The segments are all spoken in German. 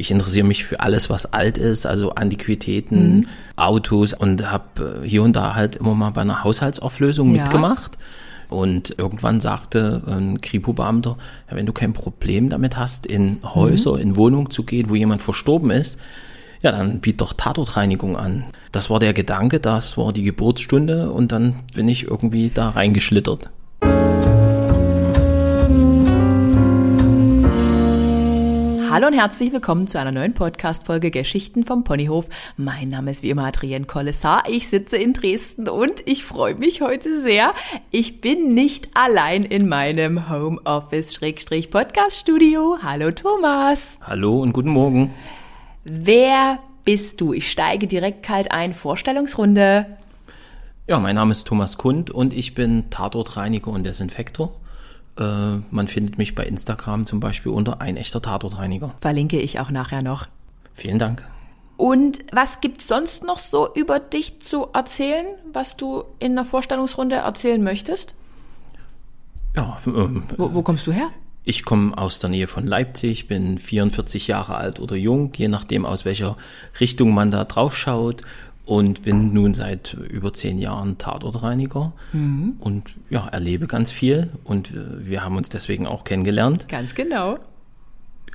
ich interessiere mich für alles, was alt ist, also Antiquitäten, mhm. Autos und habe hier und da halt immer mal bei einer Haushaltsauflösung ja. mitgemacht. Und irgendwann sagte ein Kripo-Beamter, ja, wenn du kein Problem damit hast, in Häuser, mhm. in Wohnungen zu gehen, wo jemand verstorben ist, ja, dann biet doch Tatortreinigung an. Das war der Gedanke, das war die Geburtsstunde und dann bin ich irgendwie da reingeschlittert. Hallo und herzlich willkommen zu einer neuen Podcast-Folge Geschichten vom Ponyhof. Mein Name ist wie immer Adrienne Kollessar. Ich sitze in Dresden und ich freue mich heute sehr. Ich bin nicht allein in meinem Homeoffice-Podcast-Studio. Hallo Thomas. Hallo und guten Morgen. Wer bist du? Ich steige direkt kalt ein. Vorstellungsrunde. Ja, mein Name ist Thomas Kund und ich bin Tatortreiniger und Desinfektor. Äh, man findet mich bei Instagram zum Beispiel unter ein echter Tatortreiniger. Verlinke ich auch nachher noch. Vielen Dank. Und was gibt's sonst noch so über dich zu erzählen, was du in einer Vorstellungsrunde erzählen möchtest? Ja. Ähm, wo, wo kommst du her? Ich komme aus der Nähe von Leipzig, bin 44 Jahre alt oder jung, je nachdem, aus welcher Richtung man da drauf schaut und bin nun seit über zehn Jahren Tatortreiniger mhm. und ja, erlebe ganz viel und äh, wir haben uns deswegen auch kennengelernt. Ganz genau.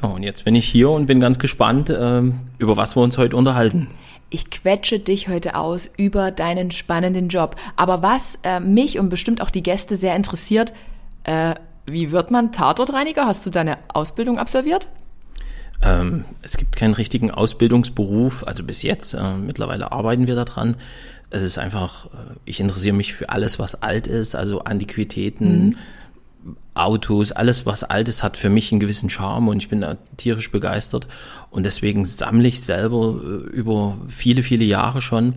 Ja, und jetzt bin ich hier und bin ganz gespannt, äh, über was wir uns heute unterhalten. Ich quetsche dich heute aus über deinen spannenden Job. Aber was äh, mich und bestimmt auch die Gäste sehr interessiert, äh, wie wird man Tatortreiniger? Hast du deine Ausbildung absolviert? Ähm, es gibt keinen richtigen Ausbildungsberuf, also bis jetzt. Äh, mittlerweile arbeiten wir daran. Es ist einfach, äh, ich interessiere mich für alles, was alt ist, also Antiquitäten, mhm. Autos, alles, was alt ist, hat für mich einen gewissen Charme und ich bin da tierisch begeistert. Und deswegen sammle ich selber äh, über viele, viele Jahre schon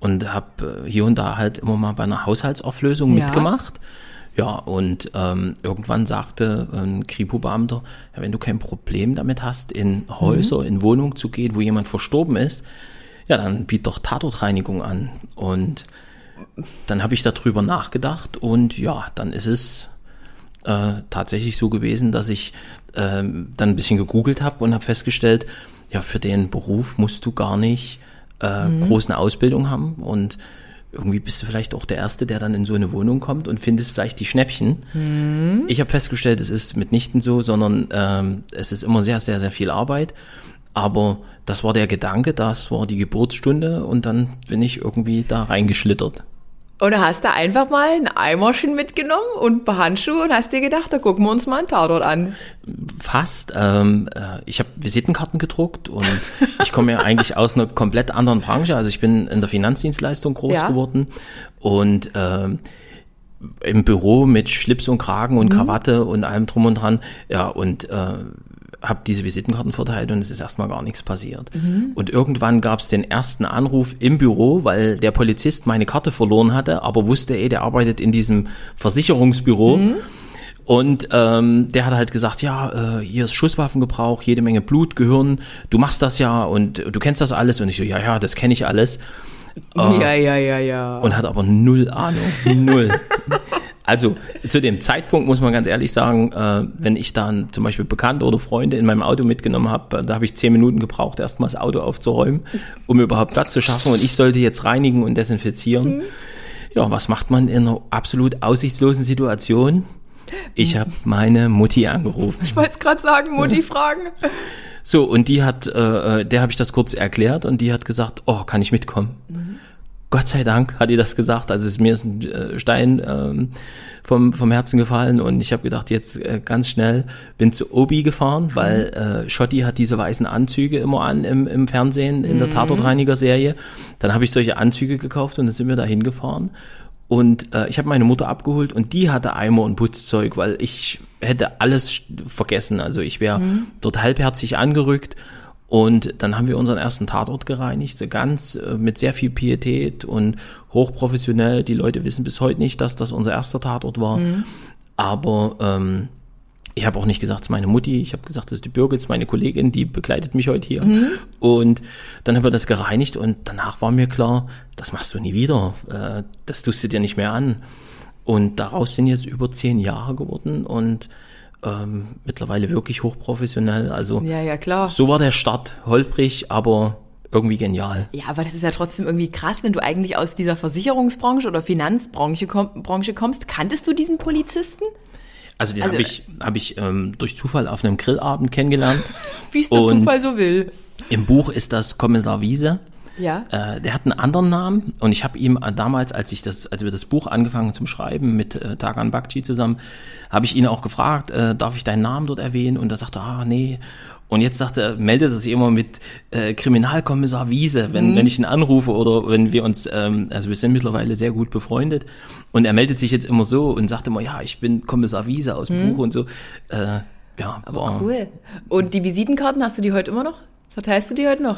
und habe äh, hier und da halt immer mal bei einer Haushaltsauflösung ja. mitgemacht. Ja, und ähm, irgendwann sagte ein Kripo-Beamter, ja, wenn du kein Problem damit hast, in Häuser, mhm. in Wohnungen zu gehen, wo jemand verstorben ist, ja, dann biet doch Tatortreinigung an. Und dann habe ich darüber nachgedacht und ja, dann ist es äh, tatsächlich so gewesen, dass ich äh, dann ein bisschen gegoogelt habe und habe festgestellt, ja, für den Beruf musst du gar nicht äh, mhm. groß Ausbildung haben und irgendwie bist du vielleicht auch der Erste, der dann in so eine Wohnung kommt und findest vielleicht die Schnäppchen. Mhm. Ich habe festgestellt, es ist mitnichten so, sondern ähm, es ist immer sehr, sehr, sehr viel Arbeit. Aber das war der Gedanke, das war die Geburtsstunde und dann bin ich irgendwie da reingeschlittert. Und du hast da einfach mal ein Eimerchen mitgenommen und ein paar Handschuhe und hast dir gedacht, da gucken wir uns mal einen Tatort an. Fast. Ähm, äh, ich habe Visitenkarten gedruckt und ich komme ja eigentlich aus einer komplett anderen Branche. Also ich bin in der Finanzdienstleistung groß ja. geworden und ähm, im Büro mit Schlips und Kragen und mhm. Krawatte und allem drum und dran. Ja, und äh, habe diese Visitenkarten verteilt und es ist erstmal gar nichts passiert. Mhm. Und irgendwann gab es den ersten Anruf im Büro, weil der Polizist meine Karte verloren hatte, aber wusste, ey, der arbeitet in diesem Versicherungsbüro. Mhm. Und ähm, der hat halt gesagt, ja, äh, hier ist Schusswaffengebrauch, jede Menge Blut, Gehirn, du machst das ja und du kennst das alles. Und ich so, ja, ja, das kenne ich alles. Äh, ja, ja, ja, ja. Und hat aber null Ahnung. Null. Also zu dem Zeitpunkt muss man ganz ehrlich sagen, äh, wenn ich dann zum Beispiel Bekannte oder Freunde in meinem Auto mitgenommen habe, da habe ich zehn Minuten gebraucht, erstmal das Auto aufzuräumen, um überhaupt Platz zu schaffen. Und ich sollte jetzt reinigen und desinfizieren. Mhm. Ja, was macht man in einer absolut aussichtslosen Situation? Ich habe meine Mutti angerufen. Ich wollte es gerade sagen, Mutti fragen. So, und die hat, äh, äh der habe ich das kurz erklärt und die hat gesagt, oh, kann ich mitkommen? Mhm. Gott sei Dank hat die das gesagt. Also es ist mir ist ein äh, Stein ähm, vom, vom Herzen gefallen und ich habe gedacht, jetzt äh, ganz schnell bin zu Obi gefahren, weil äh, Schotti hat diese weißen Anzüge immer an im, im Fernsehen, in der mhm. Tatortreiniger-Serie. Dann habe ich solche Anzüge gekauft und dann sind wir da hingefahren. Und äh, ich habe meine Mutter abgeholt und die hatte Eimer und Putzzeug, weil ich hätte alles vergessen. Also ich wäre mhm. dort halbherzig angerückt und dann haben wir unseren ersten Tatort gereinigt, ganz äh, mit sehr viel Pietät und hochprofessionell. Die Leute wissen bis heute nicht, dass das unser erster Tatort war. Mhm. Aber ähm, ich habe auch nicht gesagt, es ist meine Mutti, ich habe gesagt, das ist die Birgit, meine Kollegin, die begleitet mich heute hier. Mhm. Und dann haben wir das gereinigt und danach war mir klar, das machst du nie wieder. Äh, das tust du dir nicht mehr an. Und daraus sind jetzt über zehn Jahre geworden und ähm, mittlerweile wirklich hochprofessionell. Also Ja, ja, klar. so war der Start holprig, aber irgendwie genial. Ja, aber das ist ja trotzdem irgendwie krass, wenn du eigentlich aus dieser Versicherungsbranche oder Finanzbranche komm, Branche kommst. Kanntest du diesen Polizisten? Also den Also- habe ich, hab ich ähm, durch Zufall auf einem Grillabend kennengelernt. Wie es der Zufall so will. Im Buch ist das Kommissar Wiese. Ja. Äh, der hat einen anderen Namen und ich habe ihm äh, damals, als ich das, als wir das Buch angefangen zum Schreiben mit äh, Tagan Bakci zusammen, habe ich ihn auch gefragt, äh, darf ich deinen Namen dort erwähnen? Und er sagte, ah nee. Und jetzt sagt er, meldet er sich immer mit äh, Kriminalkommissar Wiese, wenn, wenn ich ihn anrufe oder wenn wir uns, ähm, also wir sind mittlerweile sehr gut befreundet. Und er meldet sich jetzt immer so und sagt immer, ja, ich bin Kommissar Wiese aus dem Buch und so. Äh, ja, war, Cool. Und die Visitenkarten, hast du die heute immer noch? Verteilst du die heute noch?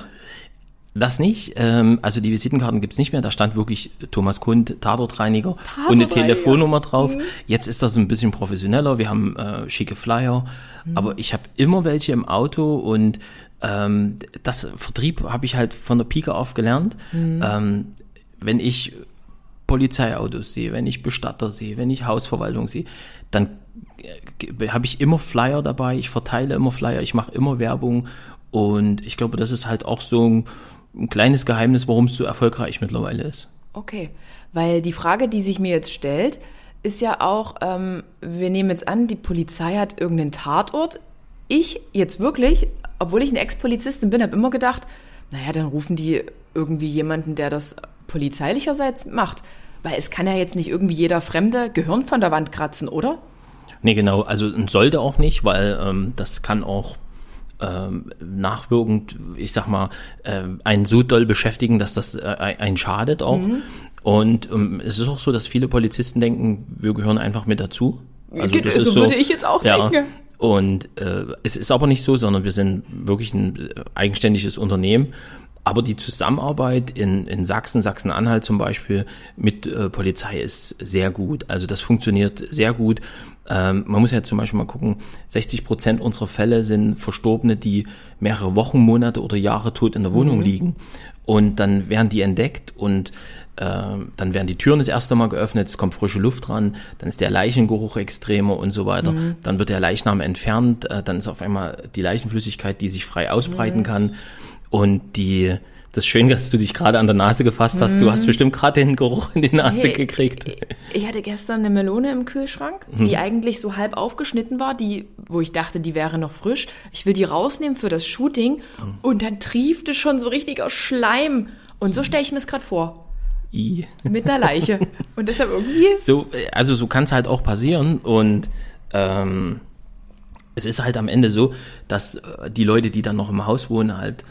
Das nicht. Ähm, also die Visitenkarten gibt's nicht mehr. Da stand wirklich Thomas Kund, Tatortreiniger und eine Tatortreiniger. Telefonnummer drauf. Jetzt ist das ein bisschen professioneller. Wir haben äh, schicke Flyer. Aber ich habe immer welche im Auto und ähm, das Vertrieb habe ich halt von der Pike auf gelernt. Ähm, wenn ich Polizeiautos sehe, wenn ich Bestatter sehe, wenn ich Hausverwaltung sehe, dann äh, habe ich immer Flyer dabei, ich verteile immer Flyer, ich mache immer Werbung und ich glaube, das ist halt auch so ein, ein kleines Geheimnis, warum es so erfolgreich mittlerweile ist. Okay, weil die Frage, die sich mir jetzt stellt, ist ja auch, ähm, wir nehmen jetzt an, die Polizei hat irgendeinen Tatort. Ich jetzt wirklich, obwohl ich eine Ex-Polizistin bin, habe immer gedacht, naja, dann rufen die irgendwie jemanden, der das polizeilicherseits macht. Weil es kann ja jetzt nicht irgendwie jeder Fremde Gehirn von der Wand kratzen, oder? Nee, genau, also sollte auch nicht, weil ähm, das kann auch ähm, nachwirkend, ich sag mal, äh, einen so doll beschäftigen, dass das äh, einen schadet auch. Und ähm, es ist auch so, dass viele Polizisten denken, wir gehören einfach mit dazu. Also Ge- so würde ich jetzt auch ja. denken. Und äh, es ist aber nicht so, sondern wir sind wirklich ein äh, eigenständiges Unternehmen. Aber die Zusammenarbeit in, in Sachsen, Sachsen-Anhalt zum Beispiel mit äh, Polizei ist sehr gut. Also das funktioniert sehr gut. Ähm, man muss ja zum Beispiel mal gucken, 60 Prozent unserer Fälle sind Verstorbene, die mehrere Wochen, Monate oder Jahre tot in der Wohnung liegen. Und dann werden die entdeckt und äh, dann werden die Türen das erste Mal geöffnet, es kommt frische Luft ran, dann ist der Leichengeruch extremer und so weiter. Dann wird der Leichnam entfernt, äh, dann ist auf einmal die Leichenflüssigkeit, die sich frei ausbreiten kann. Und die, das ist schön, dass du dich gerade an der Nase gefasst hast. Du hast bestimmt gerade den Geruch in die Nase Hey, gekriegt. Ich hatte gestern eine Melone im Kühlschrank, die eigentlich so halb aufgeschnitten war, die, wo ich dachte, die wäre noch frisch. Ich will die rausnehmen für das Shooting und dann triefte schon so richtiger Schleim. Und so stelle ich mir es gerade vor. I. Mit einer Leiche. und deshalb irgendwie. So, äh, also so kann es halt auch passieren und ähm, es ist halt am Ende so, dass äh, die Leute, die dann noch im Haus wohnen, halt,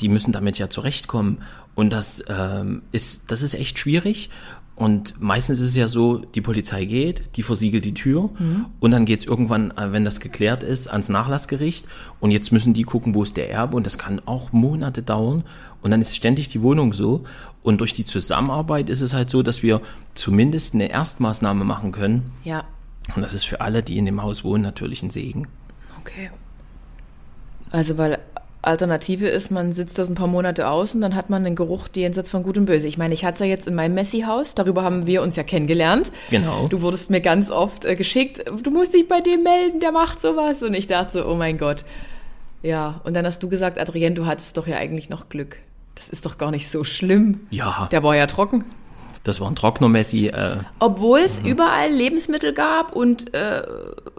die müssen damit ja zurechtkommen. Und das ähm, ist, das ist echt schwierig. Und meistens ist es ja so, die Polizei geht, die versiegelt die Tür und dann geht's irgendwann, äh, wenn das geklärt ist, ans Nachlassgericht. Und jetzt müssen die gucken, wo ist der Erbe. Und das kann auch Monate dauern. Und dann ist ständig die Wohnung so. Und durch die Zusammenarbeit ist es halt so, dass wir zumindest eine Erstmaßnahme machen können. Ja, und das ist für alle, die in dem Haus wohnen, natürlich ein Segen. okay. Also, weil Alternative ist, man sitzt das ein paar Monate aus und dann hat man einen Geruch jenseits von Gut und Böse. Ich meine, ich hatte es ja jetzt in meinem Messi-Haus, darüber haben wir uns ja kennengelernt. Genau. Du wurdest mir ganz oft äh, geschickt, du musst dich bei dem melden, der macht sowas. Und ich dachte so, oh mein Gott. Ja, und dann hast du gesagt, Adrienne, du hattest doch ja eigentlich noch Glück. Das ist doch gar nicht so schlimm. Ja, Der war ja trocken. Das war ein trockener Messi. Äh, Obwohl es überall Lebensmittel gab und äh,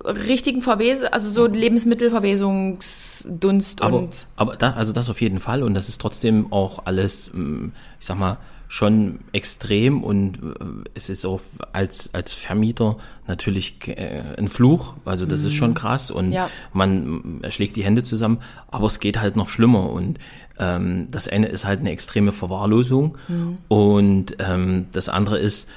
richtigen Verwese, also so Lebensmittelverwesungsdunst aber und aber da, also das auf jeden Fall und das ist trotzdem auch alles, ähm, ich sag mal, schon extrem und äh, es ist auch als, als Vermieter natürlich äh, ein Fluch, also das ist schon krass und Ja. man schlägt die Hände zusammen, aber es geht halt noch schlimmer und ähm, das eine ist halt eine extreme Verwahrlosung und ähm, das andere ist,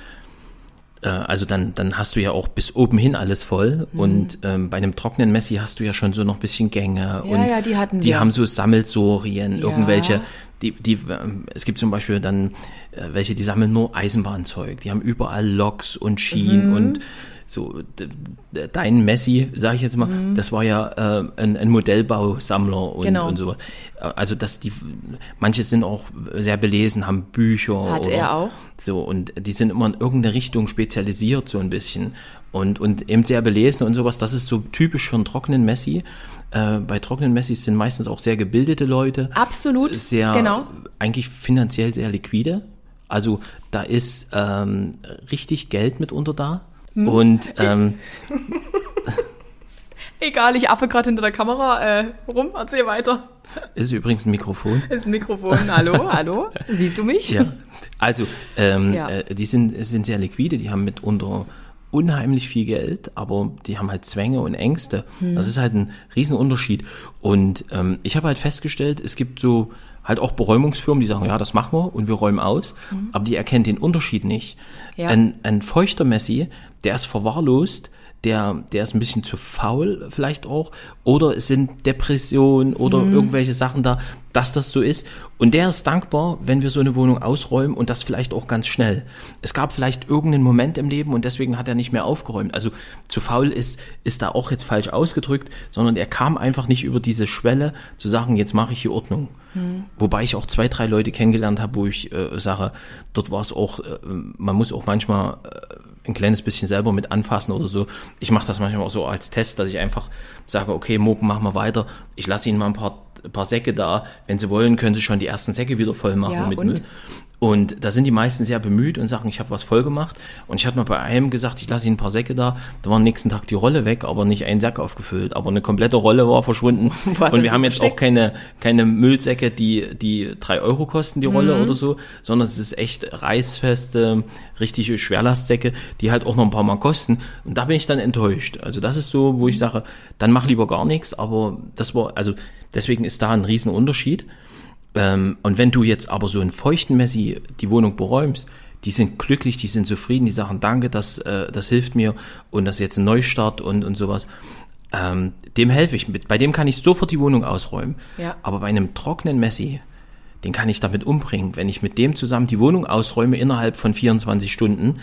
äh, also dann, dann hast du ja auch bis oben hin alles voll und ähm, bei einem trockenen Messi hast du ja schon so noch ein bisschen Gänge und ja, die hatten die wir. haben so Sammelsorien, Ja. irgendwelche, die, die, ähm, es gibt zum Beispiel dann äh, welche, die sammeln nur Eisenbahnzeug, die haben überall Loks und Schienen Mhm. und so dein Messi, sage ich jetzt mal, mhm. das war ja äh, ein, ein Modellbausammler und, genau. und so. Also dass die, manche sind auch sehr belesen, haben Bücher. Hat oder, er auch. So und die sind immer in irgendeine Richtung spezialisiert so ein bisschen und und eben sehr belesen und sowas. Das ist so typisch für einen trockenen Messi. Äh, bei trockenen Messis sind meistens auch sehr gebildete Leute. Absolut. Sehr, genau. eigentlich finanziell sehr liquide. Also da ist ähm, richtig Geld mitunter da. Hm. Und ähm, Egal, ich affe gerade hinter der Kamera äh, rum, erzähl weiter. Ist übrigens ein Mikrofon. Ist ein Mikrofon, hallo, hallo. Siehst du mich? Ja. Also, ähm, ja. Äh, die sind, sind sehr liquide, die haben mitunter unheimlich viel Geld, aber die haben halt Zwänge und Ängste. Hm. Das ist halt ein Riesenunterschied. Und ähm, ich habe halt festgestellt, es gibt so halt auch Beräumungsfirmen, die sagen, ja, das machen wir und wir räumen aus, mhm. aber die erkennen den Unterschied nicht. Ja. Ein, ein feuchter Messi, der ist verwahrlost, der, der ist ein bisschen zu faul vielleicht auch, oder es sind Depressionen oder mhm. irgendwelche Sachen da, dass das so ist. Und der ist dankbar, wenn wir so eine Wohnung ausräumen und das vielleicht auch ganz schnell. Es gab vielleicht irgendeinen Moment im Leben und deswegen hat er nicht mehr aufgeräumt. Also zu faul ist, ist da auch jetzt falsch ausgedrückt, sondern er kam einfach nicht über diese Schwelle zu sagen, jetzt mache ich hier Ordnung. Mhm. Wobei ich auch zwei, drei Leute kennengelernt habe, wo ich äh, sage, dort war es auch, äh, man muss auch manchmal äh, ein kleines bisschen selber mit anfassen oder so. Ich mache das manchmal auch so als Test, dass ich einfach sage, okay, Moken, machen wir weiter. Ich lasse Ihnen mal ein paar, ein paar Säcke da. Wenn Sie wollen, können Sie schon die ersten Säcke wieder voll machen ja, mit und? Müll. Und da sind die meisten sehr bemüht und sagen, ich habe was voll gemacht. Und ich hatte mal bei einem gesagt, ich lasse ihnen ein paar Säcke da. Da war am nächsten Tag die Rolle weg, aber nicht ein Sack aufgefüllt. Aber eine komplette Rolle war verschwunden. War und wir haben jetzt auch keine, keine Müllsäcke, die, die drei Euro kosten, die Rolle mhm. oder so, sondern es ist echt reißfeste, richtige Schwerlastsäcke, die halt auch noch ein paar Mal kosten. Und da bin ich dann enttäuscht. Also das ist so, wo ich sage, dann mach lieber gar nichts. Aber das war, also deswegen ist da ein Riesenunterschied. Ähm, und wenn du jetzt aber so einen feuchten Messi die Wohnung beräumst, die sind glücklich, die sind zufrieden, die sagen Danke, das, äh, das hilft mir und das ist jetzt ein Neustart und, und sowas. Ähm, dem helfe ich mit. Bei dem kann ich sofort die Wohnung ausräumen. Ja. Aber bei einem trockenen Messi, den kann ich damit umbringen. Wenn ich mit dem zusammen die Wohnung ausräume innerhalb von 24 Stunden,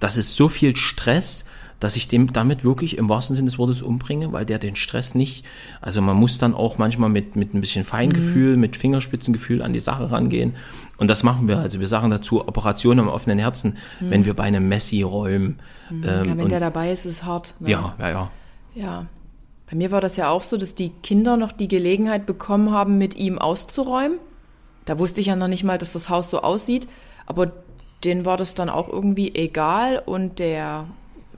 das ist so viel Stress, dass ich dem damit wirklich im wahrsten Sinne des Wortes umbringe, weil der den Stress nicht, also man muss dann auch manchmal mit, mit ein bisschen Feingefühl, mhm. mit Fingerspitzengefühl an die Sache rangehen. Und das machen wir. Also wir sagen dazu Operation am offenen Herzen, mhm. wenn wir bei einem Messi räumen. Mhm. Ähm, ja, wenn der dabei ist, ist es hart. Ne? Ja, ja, ja. Ja. Bei mir war das ja auch so, dass die Kinder noch die Gelegenheit bekommen haben, mit ihm auszuräumen. Da wusste ich ja noch nicht mal, dass das Haus so aussieht. Aber denen war das dann auch irgendwie egal und der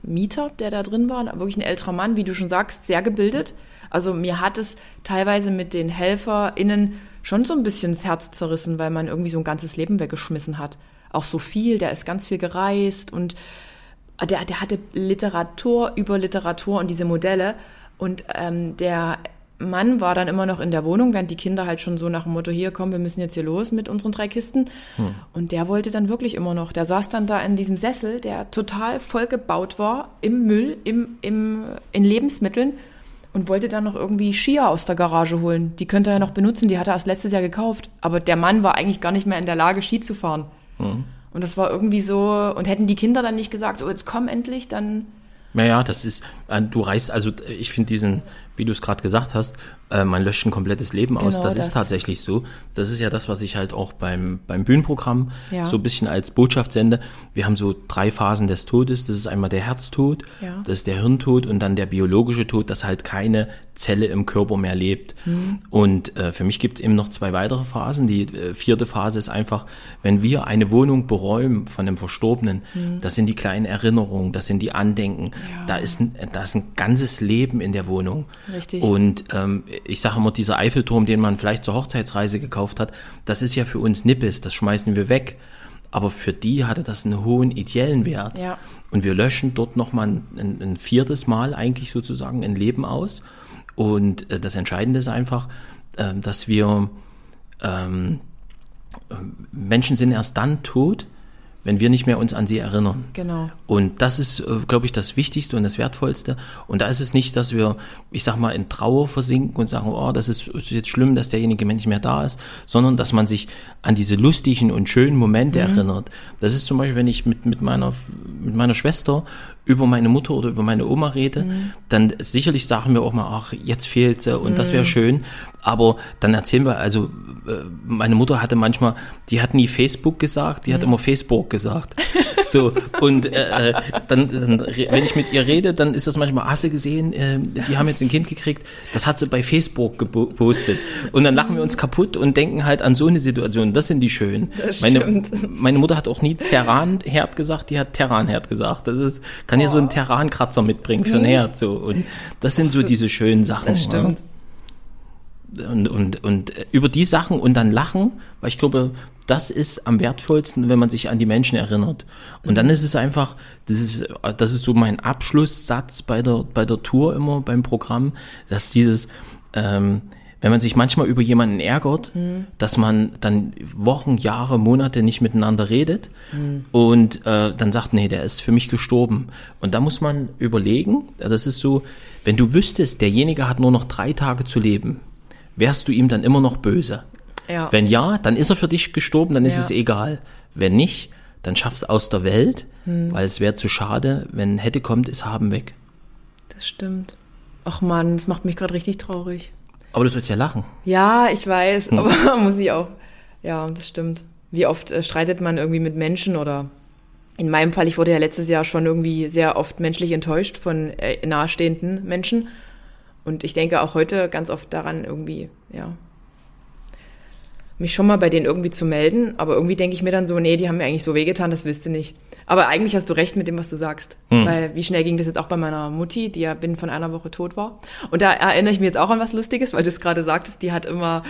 Mieter, der da drin war, wirklich ein älterer Mann, wie du schon sagst, sehr gebildet. Also mir hat es teilweise mit den HelferInnen schon so ein bisschen das Herz zerrissen, weil man irgendwie so ein ganzes Leben weggeschmissen hat. Auch so viel, der ist ganz viel gereist und der, der hatte Literatur über Literatur und diese Modelle. Und ähm, der Mann war dann immer noch in der Wohnung, während die Kinder halt schon so nach dem Motto, hier komm, wir müssen jetzt hier los mit unseren drei Kisten. Hm. Und der wollte dann wirklich immer noch, der saß dann da in diesem Sessel, der total vollgebaut war, im Müll, im, im, in Lebensmitteln und wollte dann noch irgendwie Skier aus der Garage holen. Die könnte er ja noch benutzen, die hat er erst letztes Jahr gekauft. Aber der Mann war eigentlich gar nicht mehr in der Lage, Ski zu fahren. Hm. Und das war irgendwie so, und hätten die Kinder dann nicht gesagt, so jetzt komm endlich, dann naja, das ist, äh, du reißt, also ich finde diesen, wie du es gerade gesagt hast, äh, man löscht ein komplettes Leben aus. Genau das, das, ist tatsächlich so. Das ist ja das, was ich halt auch beim, beim Bühnenprogramm ja. so ein bisschen als Botschaft sende. Wir haben so drei Phasen des Todes. Das ist einmal der Herztod, ja. das ist der Hirntod und dann der biologische Tod, dass halt keine Zelle im Körper mehr lebt. Mhm. Und äh, für mich gibt es eben noch zwei weitere Phasen. Die äh, vierte Phase ist einfach, wenn wir eine Wohnung beräumen von einem Verstorbenen, mhm. das sind die kleinen Erinnerungen, das sind die Andenken. Ja. Da, ist ein, da ist ein ganzes Leben in der Wohnung. Richtig. Und ähm, ich sage immer, dieser Eiffelturm, den man vielleicht zur Hochzeitsreise gekauft hat, das ist ja für uns Nippes, das schmeißen wir weg. Aber für die hatte das einen hohen ideellen Wert. Ja. Und wir löschen dort nochmal ein, ein viertes Mal eigentlich sozusagen ein Leben aus. Und äh, das Entscheidende ist einfach, äh, dass wir ähm, Menschen sind erst dann tot, wenn wir nicht mehr uns an sie erinnern. Genau. Und das ist, äh, glaube ich, das Wichtigste und das Wertvollste. Und da ist es nicht, dass wir, ich sag mal, in Trauer versinken und sagen, oh, das ist, ist jetzt schlimm, dass derjenige nicht mehr da ist, sondern dass man sich an diese lustigen und schönen Momente mhm. erinnert. Das ist zum Beispiel, wenn ich mit, mit meiner, mit meiner Schwester über meine Mutter oder über meine Oma rede, Mhm. dann sicherlich sagen wir auch mal, ach, jetzt fehlt sie und Mhm. das wäre schön. Aber dann erzählen wir, also äh, meine Mutter hatte manchmal, die hat nie Facebook gesagt, die hat Mhm. immer Facebook gesagt. So, und äh, äh, dann, dann, wenn ich mit ihr rede, dann ist das manchmal, hast du gesehen, äh, die haben jetzt ein Kind gekriegt, das hat sie bei Facebook gepostet. Und dann lachen wir uns kaputt und denken halt an so eine Situation. Das sind die schönen. Meine, meine Mutter hat auch nie Terranherd gesagt, die hat Terranherd gesagt. Das ist, kann ja so einen Terrankratzer mitbringen für ein Herd. So. Und das sind so diese schönen Sachen. Mhm. Das stimmt. Und, und, und äh, über die Sachen und dann lachen, weil ich glaube, das ist am wertvollsten, wenn man sich an die Menschen erinnert. Und dann ist es einfach, das ist, das ist so mein Abschlusssatz bei der, bei der Tour immer, beim Programm, dass dieses, ähm, wenn man sich manchmal über jemanden ärgert, dass man dann Wochen, Jahre, Monate nicht miteinander redet und äh, dann sagt, nee, der ist für mich gestorben. Und da muss man überlegen, das ist so, wenn du wüsstest, derjenige hat nur noch drei Tage zu leben, wärst du ihm dann immer noch böse? Ja. Wenn ja, dann ist er für dich gestorben, dann ist Ja. es egal. Wenn nicht, dann schaff's aus der Welt, Hm. weil es wäre zu schade, wenn hätte kommt, ist haben weg. Das stimmt. Ach man, das macht mich gerade richtig traurig. Aber du sollst ja lachen. Ja, ich weiß, aber muss ich auch. Ja, das stimmt. Wie oft äh, streitet man irgendwie mit Menschen oder in meinem Fall, ich wurde ja letztes Jahr schon irgendwie sehr oft menschlich enttäuscht von äh, nahestehenden Menschen. Und ich denke auch heute ganz oft daran, irgendwie, ja, mich schon mal bei denen irgendwie zu melden. Aber irgendwie denke ich mir dann so, nee, die haben mir eigentlich so wehgetan, das willst du nicht. Aber eigentlich hast du recht mit dem, was du sagst. Weil wie schnell ging das jetzt auch bei meiner Mutti, die ja binnen von einer Woche tot war. Und da erinnere ich mich jetzt auch an was Lustiges, weil du es gerade sagtest, die hat immer,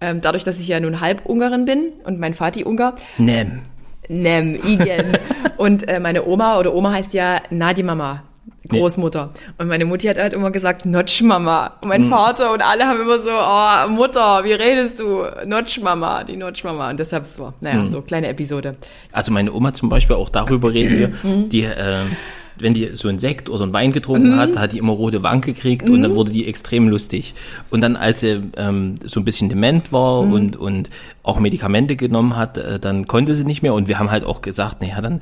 ähm, dadurch, dass ich ja nun halb Ungarin bin und mein Vati Ungar, Nem. Nem, Igen. und äh, meine Oma oder Oma heißt ja Nadi Mama. Großmutter. Und meine Mutti hat halt immer gesagt, Notchmama. Und mein Vater und alle haben immer so, oh, Mutter, wie redest du? Notchmama, die Notchmama. Und deshalb so, naja, so kleine Episode. Also meine Oma zum Beispiel, auch darüber reden wir, Mhm. die, äh, wenn die so einen Sekt oder einen Wein getrunken hat, hat die immer rote Wangen gekriegt und Mhm. dann wurde die extrem lustig. Und dann, als sie ähm, so ein bisschen dement war Mhm. und, und auch Medikamente genommen hat, äh, dann konnte sie nicht mehr. Und wir haben halt auch gesagt, naja, dann,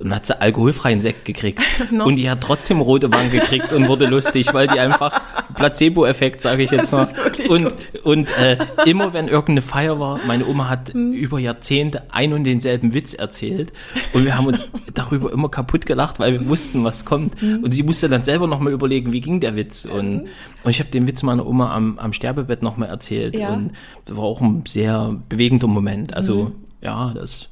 dann hat sie alkoholfreien Sekt gekriegt. Und die hat trotzdem rote Wangen gekriegt und wurde lustig, weil die einfach Placebo-Effekt, sage ich jetzt mal. Und, gut. und äh, immer wenn irgendeine Feier war, meine Oma hat Mhm. über Jahrzehnte ein und denselben Witz erzählt und wir haben uns darüber immer kaputt gelacht, weil wir wussten, was kommt. Mhm. Und sie musste dann selber nochmal überlegen, wie ging der Witz. Und, und ich habe den Witz meiner Oma am, am Sterbebett nochmal erzählt Ja. und das war auch ein sehr bewegender Moment. Also Mhm. ja, das...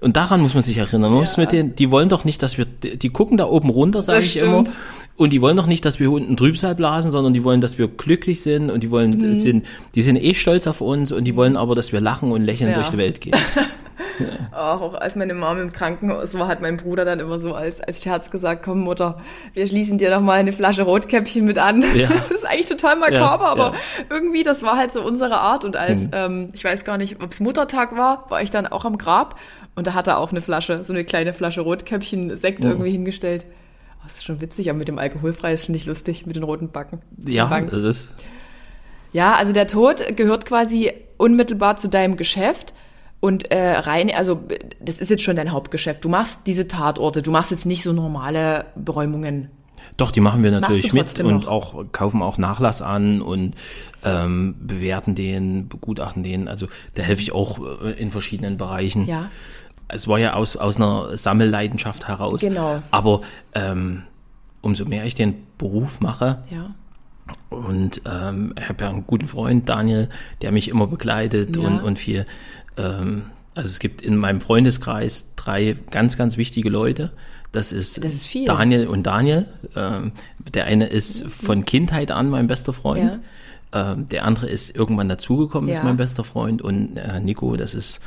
Und daran muss man sich erinnern. Man muss mit den, die wollen doch nicht, dass wir, die gucken da oben runter, sage ich immer. stimmt. Und die wollen doch nicht, dass wir unten Trübsal blasen, sondern die wollen, dass wir glücklich sind und die wollen, Mhm. sind, die sind eh stolz auf uns und die wollen aber, dass wir lachen und lächeln Ja. durch die Welt gehen. Auch, auch als meine Mom im Krankenhaus war, hat mein Bruder dann immer so als, als Scherz gesagt, komm Mutter, wir schließen dir noch mal eine Flasche Rotkäppchen mit an. Ja. Das ist eigentlich total makaber, Ja, aber ja. irgendwie, das war halt so unsere Art. Und als, Mhm. ähm, ich weiß gar nicht, ob es Muttertag war, war ich dann auch am Grab und da hat er auch eine Flasche, so eine kleine Flasche Rotkäppchen Sekt Mhm. irgendwie hingestellt. Oh, das ist schon witzig, aber mit dem Alkoholfrei, das finde ich lustig, mit den roten Backen. Ja, Wangen. das ist, Ja, also der Tod gehört quasi unmittelbar zu deinem Geschäft. Und äh, rein, also das ist jetzt schon dein Hauptgeschäft. Du machst diese Tatorte, du machst jetzt nicht so normale Beräumungen. Doch, die machen wir natürlich mit und noch? auch kaufen auch Nachlass an und ähm, bewerten den, begutachten den. Also da helfe ich auch äh, in verschiedenen Bereichen. Ja. Es war ja aus, aus einer Sammelleidenschaft heraus. Genau. Aber ähm, umso mehr ich den Beruf mache Ja. und ähm, ich habe ja einen guten Freund, Daniel, der mich immer begleitet Ja. und, und viel. Ähm, also es gibt in meinem Freundeskreis drei ganz, ganz wichtige Leute. Das ist, Das ist viel. Daniel und Daniel. Ähm, der eine ist von Kindheit an mein bester Freund. Ähm, der andere ist irgendwann dazugekommen, Ja. ist mein bester Freund. Und äh, Nico, das ist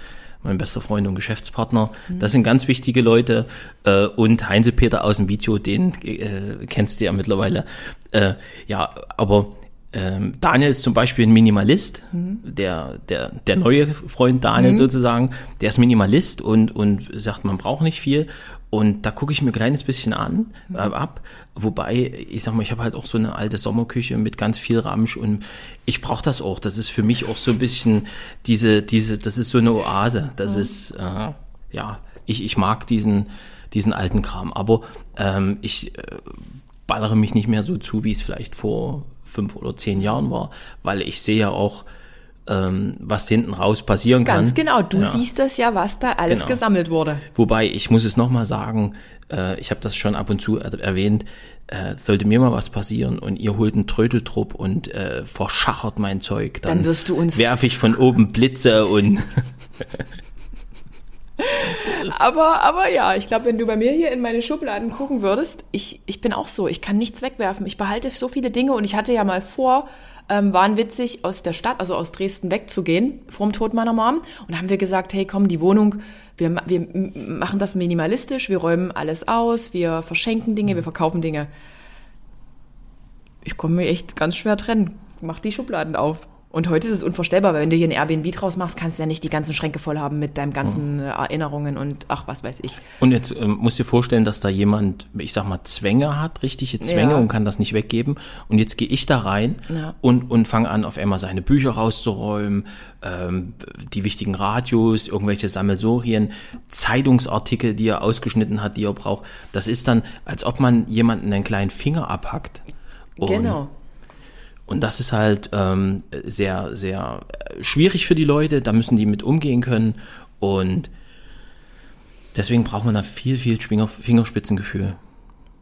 mein bester Freund und Geschäftspartner. Mhm. Das sind ganz wichtige Leute. Äh, und Heinze Peter aus dem Video, den äh, kennst du ja mittlerweile. Äh, ja, aber ähm, Daniel ist zum Beispiel ein Minimalist, der, der, der neue Freund Daniel sozusagen, der ist Minimalist und, und sagt, man braucht nicht viel. Und da gucke ich mir ein kleines bisschen an, äh, ab. Wobei, ich sag mal, ich habe halt auch so eine alte Sommerküche mit ganz viel Ramsch und ich brauche das auch. Das ist für mich auch so ein bisschen diese, diese, das ist so eine Oase. Das ist, äh, ja, ich, ich mag diesen, diesen alten Kram. Aber ähm, ich äh, ballere mich nicht mehr so zu, wie es vielleicht vor fünf oder zehn Jahren war, weil ich sehe ja auch, ähm, was hinten raus passieren kann. Ganz genau, du ja. siehst das ja, was da alles genau. gesammelt wurde. Wobei, ich muss es nochmal sagen, äh, ich habe das schon ab und zu erwähnt, äh, sollte mir mal was passieren und ihr holt einen Trödeltrupp und äh, verschachert mein Zeug, dann, dann wirst du uns werfe ich von oben Blitze und aber, aber ja, ich glaube, wenn du bei mir hier in meine Schubladen gucken würdest, ich, ich bin auch so, ich kann nichts wegwerfen. Ich behalte so viele Dinge und ich hatte ja mal vor, ähm, waren witzig, aus der Stadt, also aus Dresden wegzugehen, vorm Tod meiner Mom. Und haben wir gesagt, hey, komm, die Wohnung, wir, wir machen das minimalistisch, wir räumen alles aus, wir verschenken Dinge, wir verkaufen Dinge. Ich komme mir echt ganz schwer trennen. Mach die Schubladen auf. Und heute ist es unvorstellbar, weil wenn du hier ein Airbnb draus machst, kannst du ja nicht die ganzen Schränke voll haben mit deinen ganzen mhm. Erinnerungen und ach, was weiß ich. Und jetzt ähm, musst du dir vorstellen, dass da jemand, ich sag mal, Zwänge hat, richtige Zwänge ja. und kann das nicht weggeben. Und jetzt gehe ich da rein ja. und, und fange an, auf einmal seine Bücher rauszuräumen, ähm, die wichtigen Radios, irgendwelche Sammelsorien, Zeitungsartikel, die er ausgeschnitten hat, die er braucht. Das ist dann, als ob man jemanden einen kleinen Finger abhackt. Und genau. Und das ist halt ähm, sehr, sehr schwierig für die Leute. Da müssen die mit umgehen können. Und deswegen braucht man da viel, viel Fingerspitzengefühl.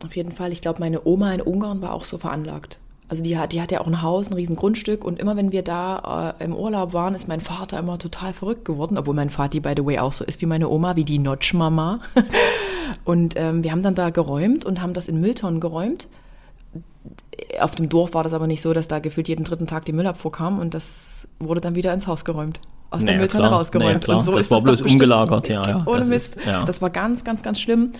Auf jeden Fall. Ich glaube, meine Oma in Ungarn war auch so veranlagt. Also die hat, die hat ja auch ein Haus, ein riesen Grundstück und immer wenn wir da äh, im Urlaub waren, ist mein Vater immer total verrückt geworden, obwohl mein Vati, by the way, auch so ist wie meine Oma, wie die Notch-Mama. und ähm, wir haben dann da geräumt und haben das in Mülltonnen geräumt auf dem Dorf war das aber nicht so, dass da gefühlt jeden dritten Tag die Müllabfuhr kam und das wurde dann wieder ins Haus geräumt. Aus naja, der Mülltonne klar. rausgeräumt. Naja, und so das ist war das bloß umgelagert, ja, ja. Ohne Mist. Ist, ja. Das war ganz, ganz, ganz schlimm.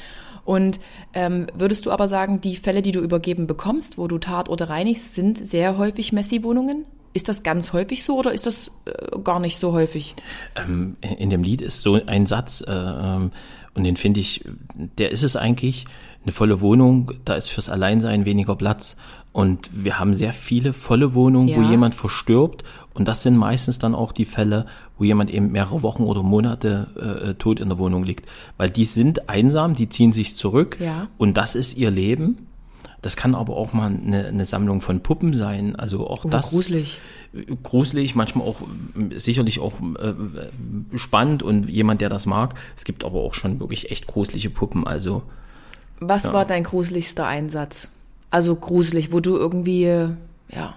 Und ähm, würdest du aber sagen, die Fälle, die du übergeben bekommst, wo du Tatorte reinigst, sind sehr häufig Messi-Wohnungen? Ist das ganz häufig so oder ist das äh, gar nicht so häufig? Ähm, in dem Lied ist so ein Satz, äh, ähm, und den finde ich, der ist es eigentlich, eine volle Wohnung, da ist fürs Alleinsein weniger Platz. Und wir haben sehr viele volle Wohnungen, ja. wo jemand verstirbt. Und das sind meistens dann auch die Fälle, wo jemand eben mehrere Wochen oder Monate äh, äh, tot in der Wohnung liegt. Weil die sind einsam, die ziehen sich zurück. Ja. Und das ist ihr Leben. Das kann aber auch mal eine, eine Sammlung von Puppen sein. Also auch oh, das. Gruselig. Gruselig, manchmal auch sicherlich auch äh, spannend und jemand, der das mag. Es gibt aber auch schon wirklich echt gruselige Puppen. Also. Was ja. war dein gruseligster Einsatz? Also gruselig, wo du irgendwie, ja,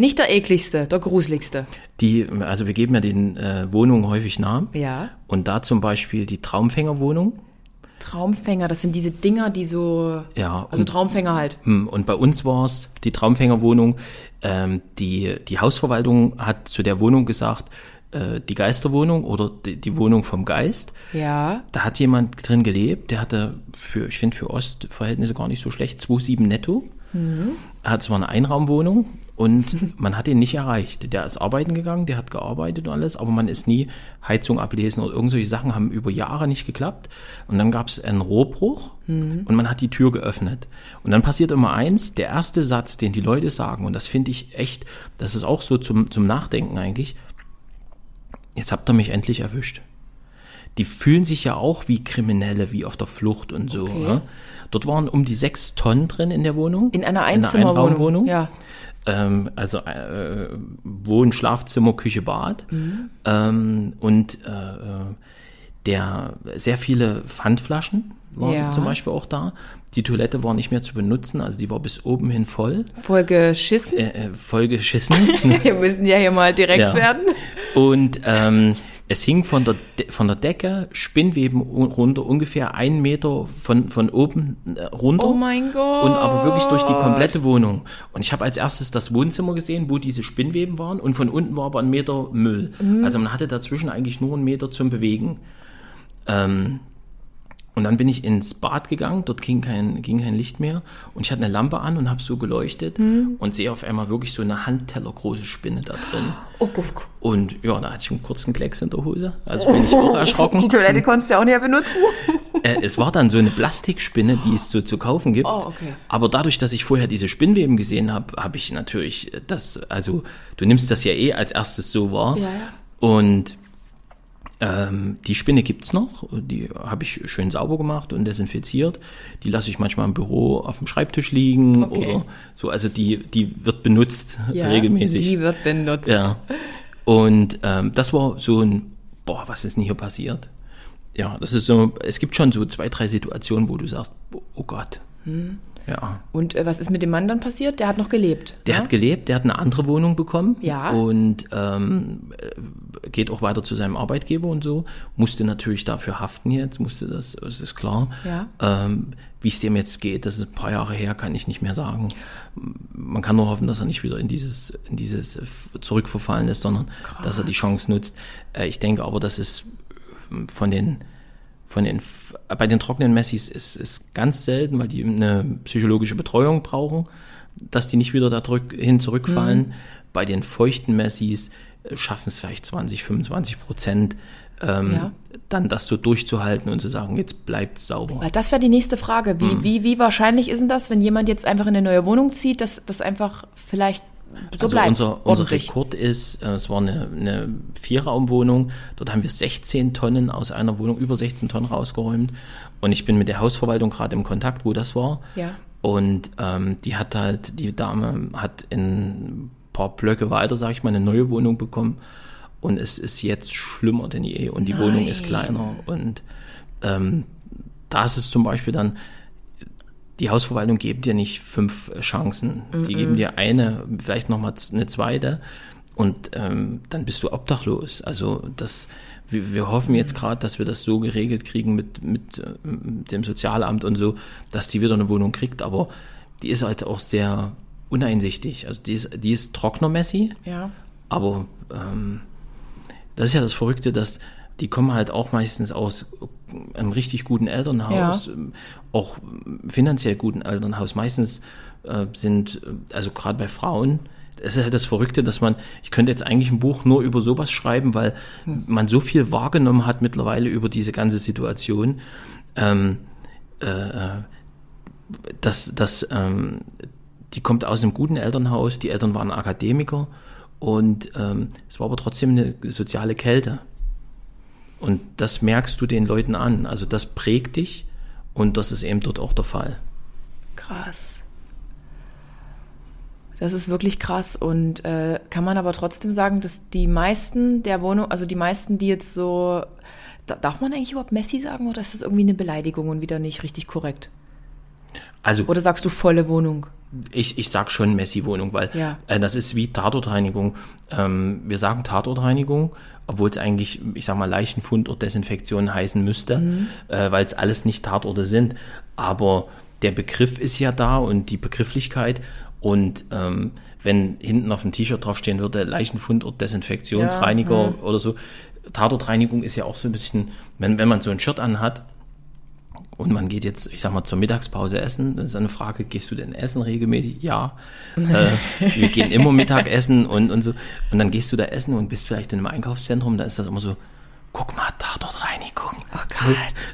nicht der ekligste, der gruseligste. Die, also wir geben ja den äh, Wohnungen häufig Namen. Ja. Und da zum Beispiel die Traumfängerwohnung. Traumfänger, das sind diese Dinger, die so. Ja. Also und, Traumfänger halt. Hm, und bei uns war es die Traumfängerwohnung. Ähm, die, die Hausverwaltung hat zu der Wohnung gesagt, äh, die Geisterwohnung oder die, die, Wohnung vom Geist. Ja. Da hat jemand drin gelebt, der hatte für, ich finde für Ostverhältnisse gar nicht so schlecht, 2,7 netto. Mhm. Er hat zwar eine Einraumwohnung und man hat ihn nicht erreicht. Der ist arbeiten gegangen, der hat gearbeitet und alles, aber man ist nie Heizung ablesen oder irgendwelche Sachen haben über Jahre nicht geklappt. Und dann gab es einen Rohrbruch mhm. und man hat die Tür geöffnet. Und dann passiert immer eins, der erste Satz, den die Leute sagen, und das finde ich echt, das ist auch so zum, zum Nachdenken eigentlich, jetzt habt ihr mich endlich erwischt. Die fühlen sich ja auch wie Kriminelle, wie auf der Flucht und so. Okay. Ne? Dort waren um die sechs Tonnen drin in der Wohnung. In einer Einzimmerwohnung. Ja. Ähm, also äh, Wohn, Schlafzimmer, Küche, Bad. Mhm. Ähm, und äh, der sehr viele Pfandflaschen waren ja. zum Beispiel auch da. Die Toilette war nicht mehr zu benutzen, also die war bis oben hin voll. Voll geschissen? Äh, äh, voll geschissen. Wir müssen ja hier mal direkt ja. werden. Und ähm, es hing von der, De von der Decke Spinnweben runter, ungefähr einen Meter von, von oben äh, runter. Oh mein Gott. Und aber wirklich durch die komplette Wohnung. Und ich habe als erstes das Wohnzimmer gesehen, wo diese Spinnweben waren. Und von unten war aber ein Meter Müll. Mhm. Also man hatte dazwischen eigentlich nur einen Meter zum Bewegen. Ähm, und dann bin ich ins Bad gegangen, dort ging kein, ging kein Licht mehr und ich hatte eine Lampe an und habe so geleuchtet mhm. und sehe auf einmal wirklich so eine Handtellergroße Spinne da drin. Oh, oh, oh. Und ja, da hatte ich einen kurzen Klecks in der Hose, also bin ich auch erschrocken. Die Toilette konntest du ja auch nicht benutzen. Äh, es war dann so eine Plastikspinne, die es so zu kaufen gibt. Oh, okay. Aber dadurch, dass ich vorher diese Spinnweben gesehen habe, habe ich natürlich das, also du nimmst das ja eh als erstes so wahr. Ja, ja. Und Ähm, die Spinne gibt's noch, die habe ich schön sauber gemacht und desinfiziert. Die lasse ich manchmal im Büro auf dem Schreibtisch liegen Okay. oder so. Also die, die wird benutzt Ja, regelmäßig. Die wird benutzt. Ja. Und ähm, das war so ein, boah, was ist denn hier passiert? Ja, das ist so, es gibt schon so zwei, drei Situationen, wo du sagst, oh Gott. Hm. Ja. Und äh, was ist mit dem Mann dann passiert? Der hat noch gelebt. Der ja? hat gelebt, der hat eine andere Wohnung bekommen Ja. und ähm, äh, geht auch weiter zu seinem Arbeitgeber und so. Musste natürlich dafür haften jetzt, musste das, das ist klar. Ja. Ähm, Wie es dem jetzt geht, das ist ein paar Jahre her, kann ich nicht mehr sagen. Man kann nur hoffen, dass er nicht wieder in dieses, in dieses äh, zurückverfallen ist, sondern dass er die Chance nutzt. Äh, ich denke aber, dass es von den von den bei den trockenen Messis ist es ganz selten, weil die eine psychologische Betreuung brauchen, dass die nicht wieder da drück, hin zurückfallen. Mhm. Bei den feuchten Messis äh, schaffen es vielleicht 20, 25 Prozent, ähm, Ja. dann das so durchzuhalten und zu sagen, jetzt bleibt sauber. Weil das wäre die nächste Frage. Wie, Hm. wie, wie wahrscheinlich ist denn das, wenn jemand jetzt einfach in eine neue Wohnung zieht, dass das einfach vielleicht so also bleibt? unser, unser ordentlich? Rekord ist, äh, es war eine, eine Vierraumwohnung, dort haben wir 16 Tonnen aus einer Wohnung, über 16 Tonnen rausgeräumt. Und ich bin mit der Hausverwaltung gerade im Kontakt, wo das war. Ja. Und ähm, die hat halt, die Dame hat in ein paar Blöcke weiter, sag ich mal, eine neue Wohnung bekommen. Und es ist jetzt schlimmer denn je. Und die Wohnung ist Nein. kleiner. Und ähm, da ist es zum Beispiel dann, die Hausverwaltung geben dir nicht fünf Chancen. Die geben dir eine, vielleicht nochmal eine zweite. Und ähm, dann bist du obdachlos. Also das, wir, wir hoffen jetzt gerade, dass wir das so geregelt kriegen mit, mit, äh, mit dem Sozialamt und so, dass die wieder eine Wohnung kriegt. Aber die ist halt auch sehr uneinsichtig. Also die ist, die ist trocknermäßig, Ja. aber ähm, das ist ja das Verrückte, dass die kommen halt auch meistens aus einem richtig guten Elternhaus, Ja. ähm, auch finanziell guten Elternhaus. Meistens äh, sind, äh, also gerade bei Frauen, das ist halt das Verrückte, dass man, ich könnte jetzt eigentlich ein Buch nur über sowas schreiben, weil man so viel wahrgenommen hat mittlerweile über diese ganze Situation, ähm, äh, dass, dass ähm, die kommt aus einem guten Elternhaus, die Eltern waren Akademiker und ähm, es war aber trotzdem eine soziale Kälte. Und das merkst du den Leuten an. Also das prägt dich und das ist eben dort auch der Fall. Krass. Das ist wirklich krass und äh, kann man aber trotzdem sagen, dass die meisten der Wohnung, also die meisten, die jetzt so, da, darf man eigentlich überhaupt Messi sagen oder ist das irgendwie eine Beleidigung und wieder nicht richtig korrekt? Also Oder sagst du volle Wohnung? Ich, ich sag schon Messi-Wohnung, weil Ja. äh, das ist wie Tatortreinigung. Ähm, wir sagen Tatortreinigung, obwohl es eigentlich, ich sag mal, Leichenfund oder Desinfektion heißen müsste, äh, weil es alles nicht Tatorte sind. Aber der Begriff ist ja da und die Begrifflichkeit. Und ähm, wenn hinten auf dem T-Shirt draufstehen würde, Leichenfund oder Desinfektionsreiniger oder so, Tatortreinigung ist ja auch so ein bisschen, wenn, wenn man so ein Shirt anhat, und man geht jetzt, ich sag mal, zur Mittagspause essen. Das ist eine Frage, gehst du denn essen regelmäßig? Ja. äh, wir gehen immer Mittag essen und, und so. Und dann gehst du da essen und bist vielleicht in einem Einkaufszentrum, da ist das immer so, guck mal, Tatortreinigung. so,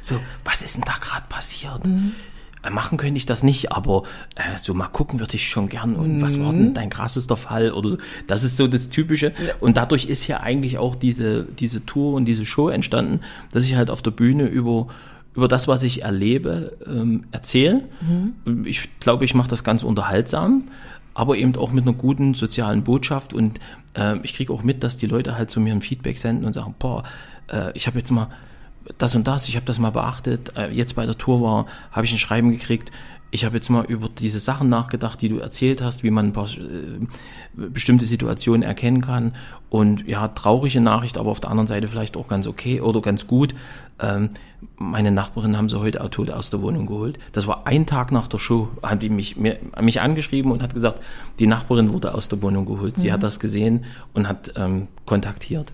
so, was ist denn da gerade passiert? Äh, Machen könnte ich das nicht, aber äh, so mal gucken würde ich schon gern. Und was war denn dein krassester Fall oder so? Das ist so das Typische. Und dadurch ist ja eigentlich auch diese, diese Tour und diese Show entstanden, dass ich halt auf der Bühne über über das, was ich erlebe, ähm, erzähle. Ich glaube, ich mache das ganz unterhaltsam, aber eben auch mit einer guten sozialen Botschaft. Und äh, ich kriege auch mit, dass die Leute halt zu mir ein Feedback senden und sagen, boah, äh, ich habe jetzt mal das und das, ich habe das mal beachtet. Äh, jetzt bei der Tour war, habe ich ein Schreiben gekriegt. Ich habe jetzt mal über diese Sachen nachgedacht, die du erzählt hast, wie man ein paar äh, bestimmte Situationen erkennen kann. Und ja, traurige Nachricht, aber auf der anderen Seite vielleicht auch ganz okay oder ganz gut. Ähm, meine Nachbarin haben sie heute auch tot aus der Wohnung geholt. Das war ein Tag nach der Show, hat die mich, mir, mich angeschrieben und hat gesagt, die Nachbarin wurde aus der Wohnung geholt. Sie hat das gesehen und hat ähm, kontaktiert.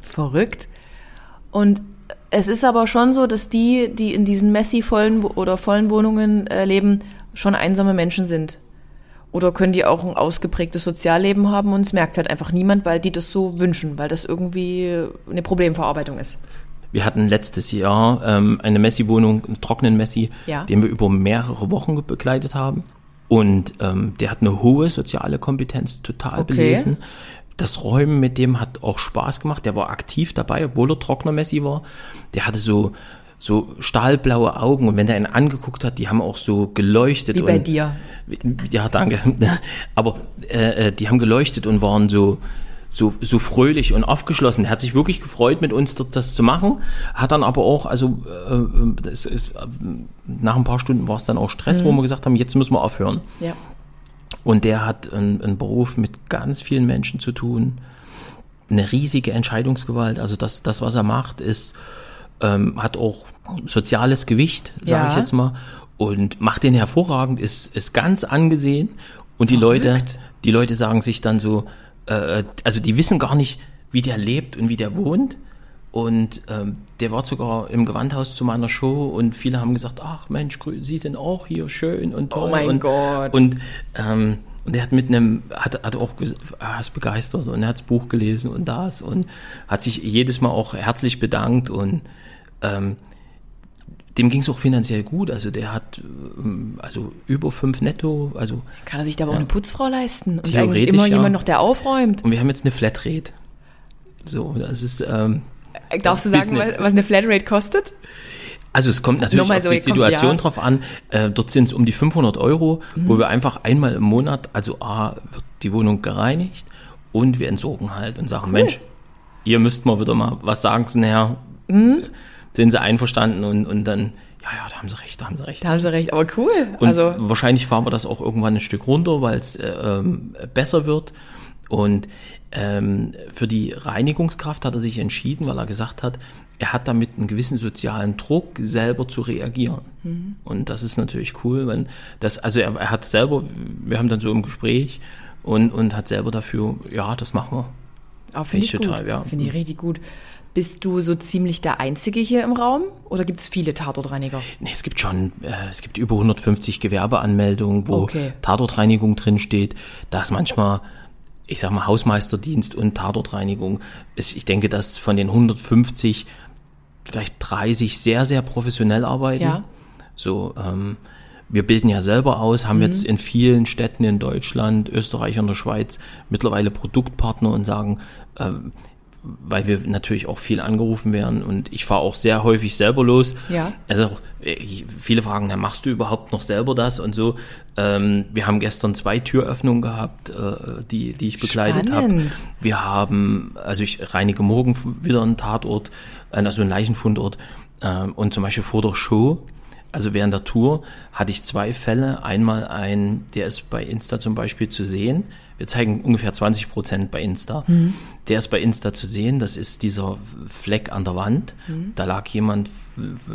Verrückt. Und es ist aber schon so, dass die, die in diesen Messi-vollen oder vollen Wohnungen äh, leben, schon einsame Menschen sind. Oder können die auch ein ausgeprägtes Sozialleben haben und es merkt halt einfach niemand, weil die das so wünschen, weil das irgendwie eine Problemverarbeitung ist. Wir hatten letztes Jahr ähm, eine Messi-Wohnung, einen trockenen Messi, Ja. den wir über mehrere Wochen begleitet haben. Und ähm, der hat eine hohe soziale Kompetenz, total Okay. belesen. Das Räumen mit dem hat auch Spaß gemacht. Der war aktiv dabei, obwohl er Trocknermessi war. Der hatte so, so stahlblaue Augen und wenn der ihn angeguckt hat, die haben auch so geleuchtet. Wie bei und, dir. Ja, danke. Aber äh, äh, die haben geleuchtet und waren so, so, so fröhlich und aufgeschlossen. Er hat sich wirklich gefreut, mit uns dort das zu machen. Hat dann aber auch, also äh, das ist, äh, nach ein paar Stunden war es dann auch Stress, Mhm. wo wir gesagt haben, jetzt müssen wir aufhören. Ja. Und der hat einen, einen Beruf mit ganz vielen Menschen zu tun. Eine riesige Entscheidungsgewalt. Also das, das was er macht, ist, ähm, hat auch soziales Gewicht, sage Ja. ich jetzt mal. Und macht den hervorragend, ist, ist ganz angesehen. Und die Leute, die Leute sagen sich dann so, äh, also die wissen gar nicht, wie der lebt und wie der wohnt. Und ähm, der war sogar im Gewandhaus zu meiner Show und viele haben gesagt, ach Mensch, Sie sind auch hier schön und toll. Oh mein und, Gott. Und, ähm, und er hat mit einem, hat, hat auch, er ist begeistert und er hat das Buch gelesen und das und hat sich jedes Mal auch herzlich bedankt und ähm, dem ging es auch finanziell gut. Also der hat ähm, also über fünf netto, also Kann er sich da aber auch eine Putzfrau leisten? Und eigentlich immer ja. jemand noch, der aufräumt. und wir haben jetzt eine Flatrate. So, das ist, ähm, Darfst du sagen, was, was eine Flatrate kostet? Also es kommt natürlich Nur mal auf so, die ihr kommt- Situation ja. drauf an. Äh, dort sind es um die 500 Euro, Mhm. wo wir einfach einmal im Monat, also A, wird die Wohnung gereinigt und wir entsorgen halt und sagen, Mensch, ihr müsst mal wieder mal, was sagen Sie nachher? Mhm. Sind Sie einverstanden? Und, und dann, ja, ja, da haben Sie recht, da haben Sie recht. Da haben sie recht, aber cool. Und also, wahrscheinlich fahren wir das auch irgendwann ein Stück runter, weil es äh, ähm, besser wird. Und ähm, für die Reinigungskraft hat er sich entschieden, weil er gesagt hat, er hat damit einen gewissen sozialen Druck, selber zu reagieren. Mhm. Und das ist natürlich cool, wenn das, also er, er hat selber, wir haben dann so im Gespräch und, und hat selber dafür, ja, das machen wir. auch finde ich, ich total, gut. ja. Finde ich richtig gut. Bist du so ziemlich der Einzige hier im Raum oder gibt es viele Tatortreiniger? Nee, es gibt schon, äh, es gibt über 150 Gewerbeanmeldungen, wo Okay. Tatortreinigung drin steht. Da ist manchmal, ich sag mal, Hausmeisterdienst und Tatortreinigung. Ich denke, dass von den 150 vielleicht 30 sehr, sehr professionell arbeiten. Ja. So, ähm, wir bilden ja selber aus, haben Mhm. jetzt in vielen Städten in Deutschland, Österreich und der Schweiz mittlerweile Produktpartner und sagen, ähm, weil wir natürlich auch viel angerufen werden und ich fahre auch sehr häufig selber los. Ja. Also äh, viele fragen, na, machst du überhaupt noch selber das und so. Ähm, wir haben gestern zwei Türöffnungen gehabt, äh, die, die ich begleitet habe. Wir haben, also ich reinige morgen wieder einen Tatort, äh, also einen Leichenfundort. Ähm, und zum Beispiel vor der Show, also während der Tour, hatte ich zwei Fälle. Einmal ein, der ist bei Insta zum Beispiel zu sehen. Wir zeigen ungefähr 20 Prozent bei Insta. Der ist bei Insta zu sehen. Das ist dieser Fleck an der Wand. Da lag jemand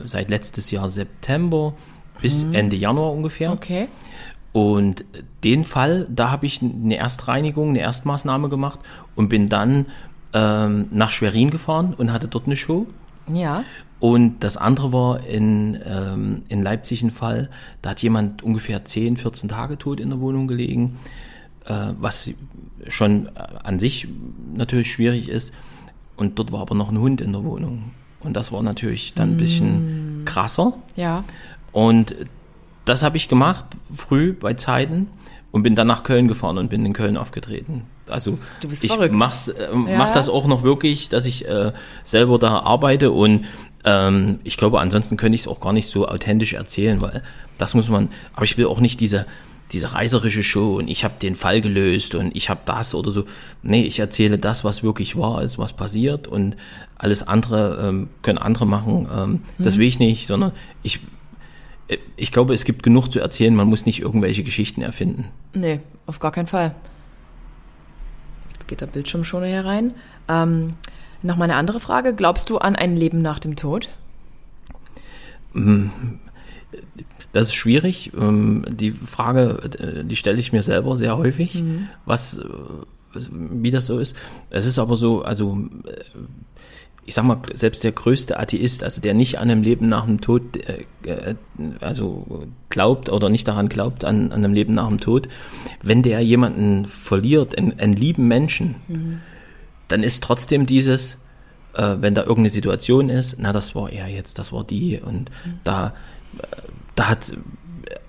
seit letztes Jahr September bis Ende Januar ungefähr. Okay. Und den Fall, da habe ich eine Erstreinigung, eine Erstmaßnahme gemacht und bin dann ähm, nach Schwerin gefahren und hatte dort eine Show. Ja. Und das andere war in, ähm, in Leipzig ein Fall, da hat jemand ungefähr 10, 14 Tage tot in der Wohnung gelegen, was schon äh, an sich natürlich schwierig ist. Und dort war aber noch ein Hund in der Wohnung. Und das war natürlich dann ein bisschen krasser. Ja. Und das habe ich gemacht, früh bei Zeiten und bin dann nach Köln gefahren und bin in Köln aufgetreten. Also ich verrückt. mach's, äh, Ja. mach das auch noch wirklich, dass ich äh, selber da arbeite und ähm, ich glaube, ansonsten könnte ich es auch gar nicht so authentisch erzählen, weil das muss man, aber ich will auch nicht diese diese reißerische Show und ich habe den Fall gelöst und ich habe das oder so. Nee, ich erzähle das, was wirklich wahr ist, was passiert und alles andere ähm, können andere machen. Ähm, Mhm. Das will ich nicht, sondern ich ich glaube, es gibt genug zu erzählen, man muss nicht irgendwelche Geschichten erfinden. Nee, auf gar keinen Fall. Jetzt geht der Bildschirmschoner hier rein. Ähm, noch mal eine andere Frage. Glaubst du an ein Leben nach dem Tod? Das ist schwierig. Ähm, Die Frage, äh, die stelle ich mir selber sehr häufig, was, äh, wie das so ist. Es ist aber so, also äh, ich sag mal, selbst der größte Atheist, also der nicht an einem Leben nach dem Tod, äh, also glaubt oder nicht daran glaubt, an, an einem Leben nach dem Tod, wenn der jemanden verliert, einen, einen lieben Menschen, dann ist trotzdem dieses, äh, wenn da irgendeine Situation ist, na, das war er jetzt, das war die und da, äh, da hat,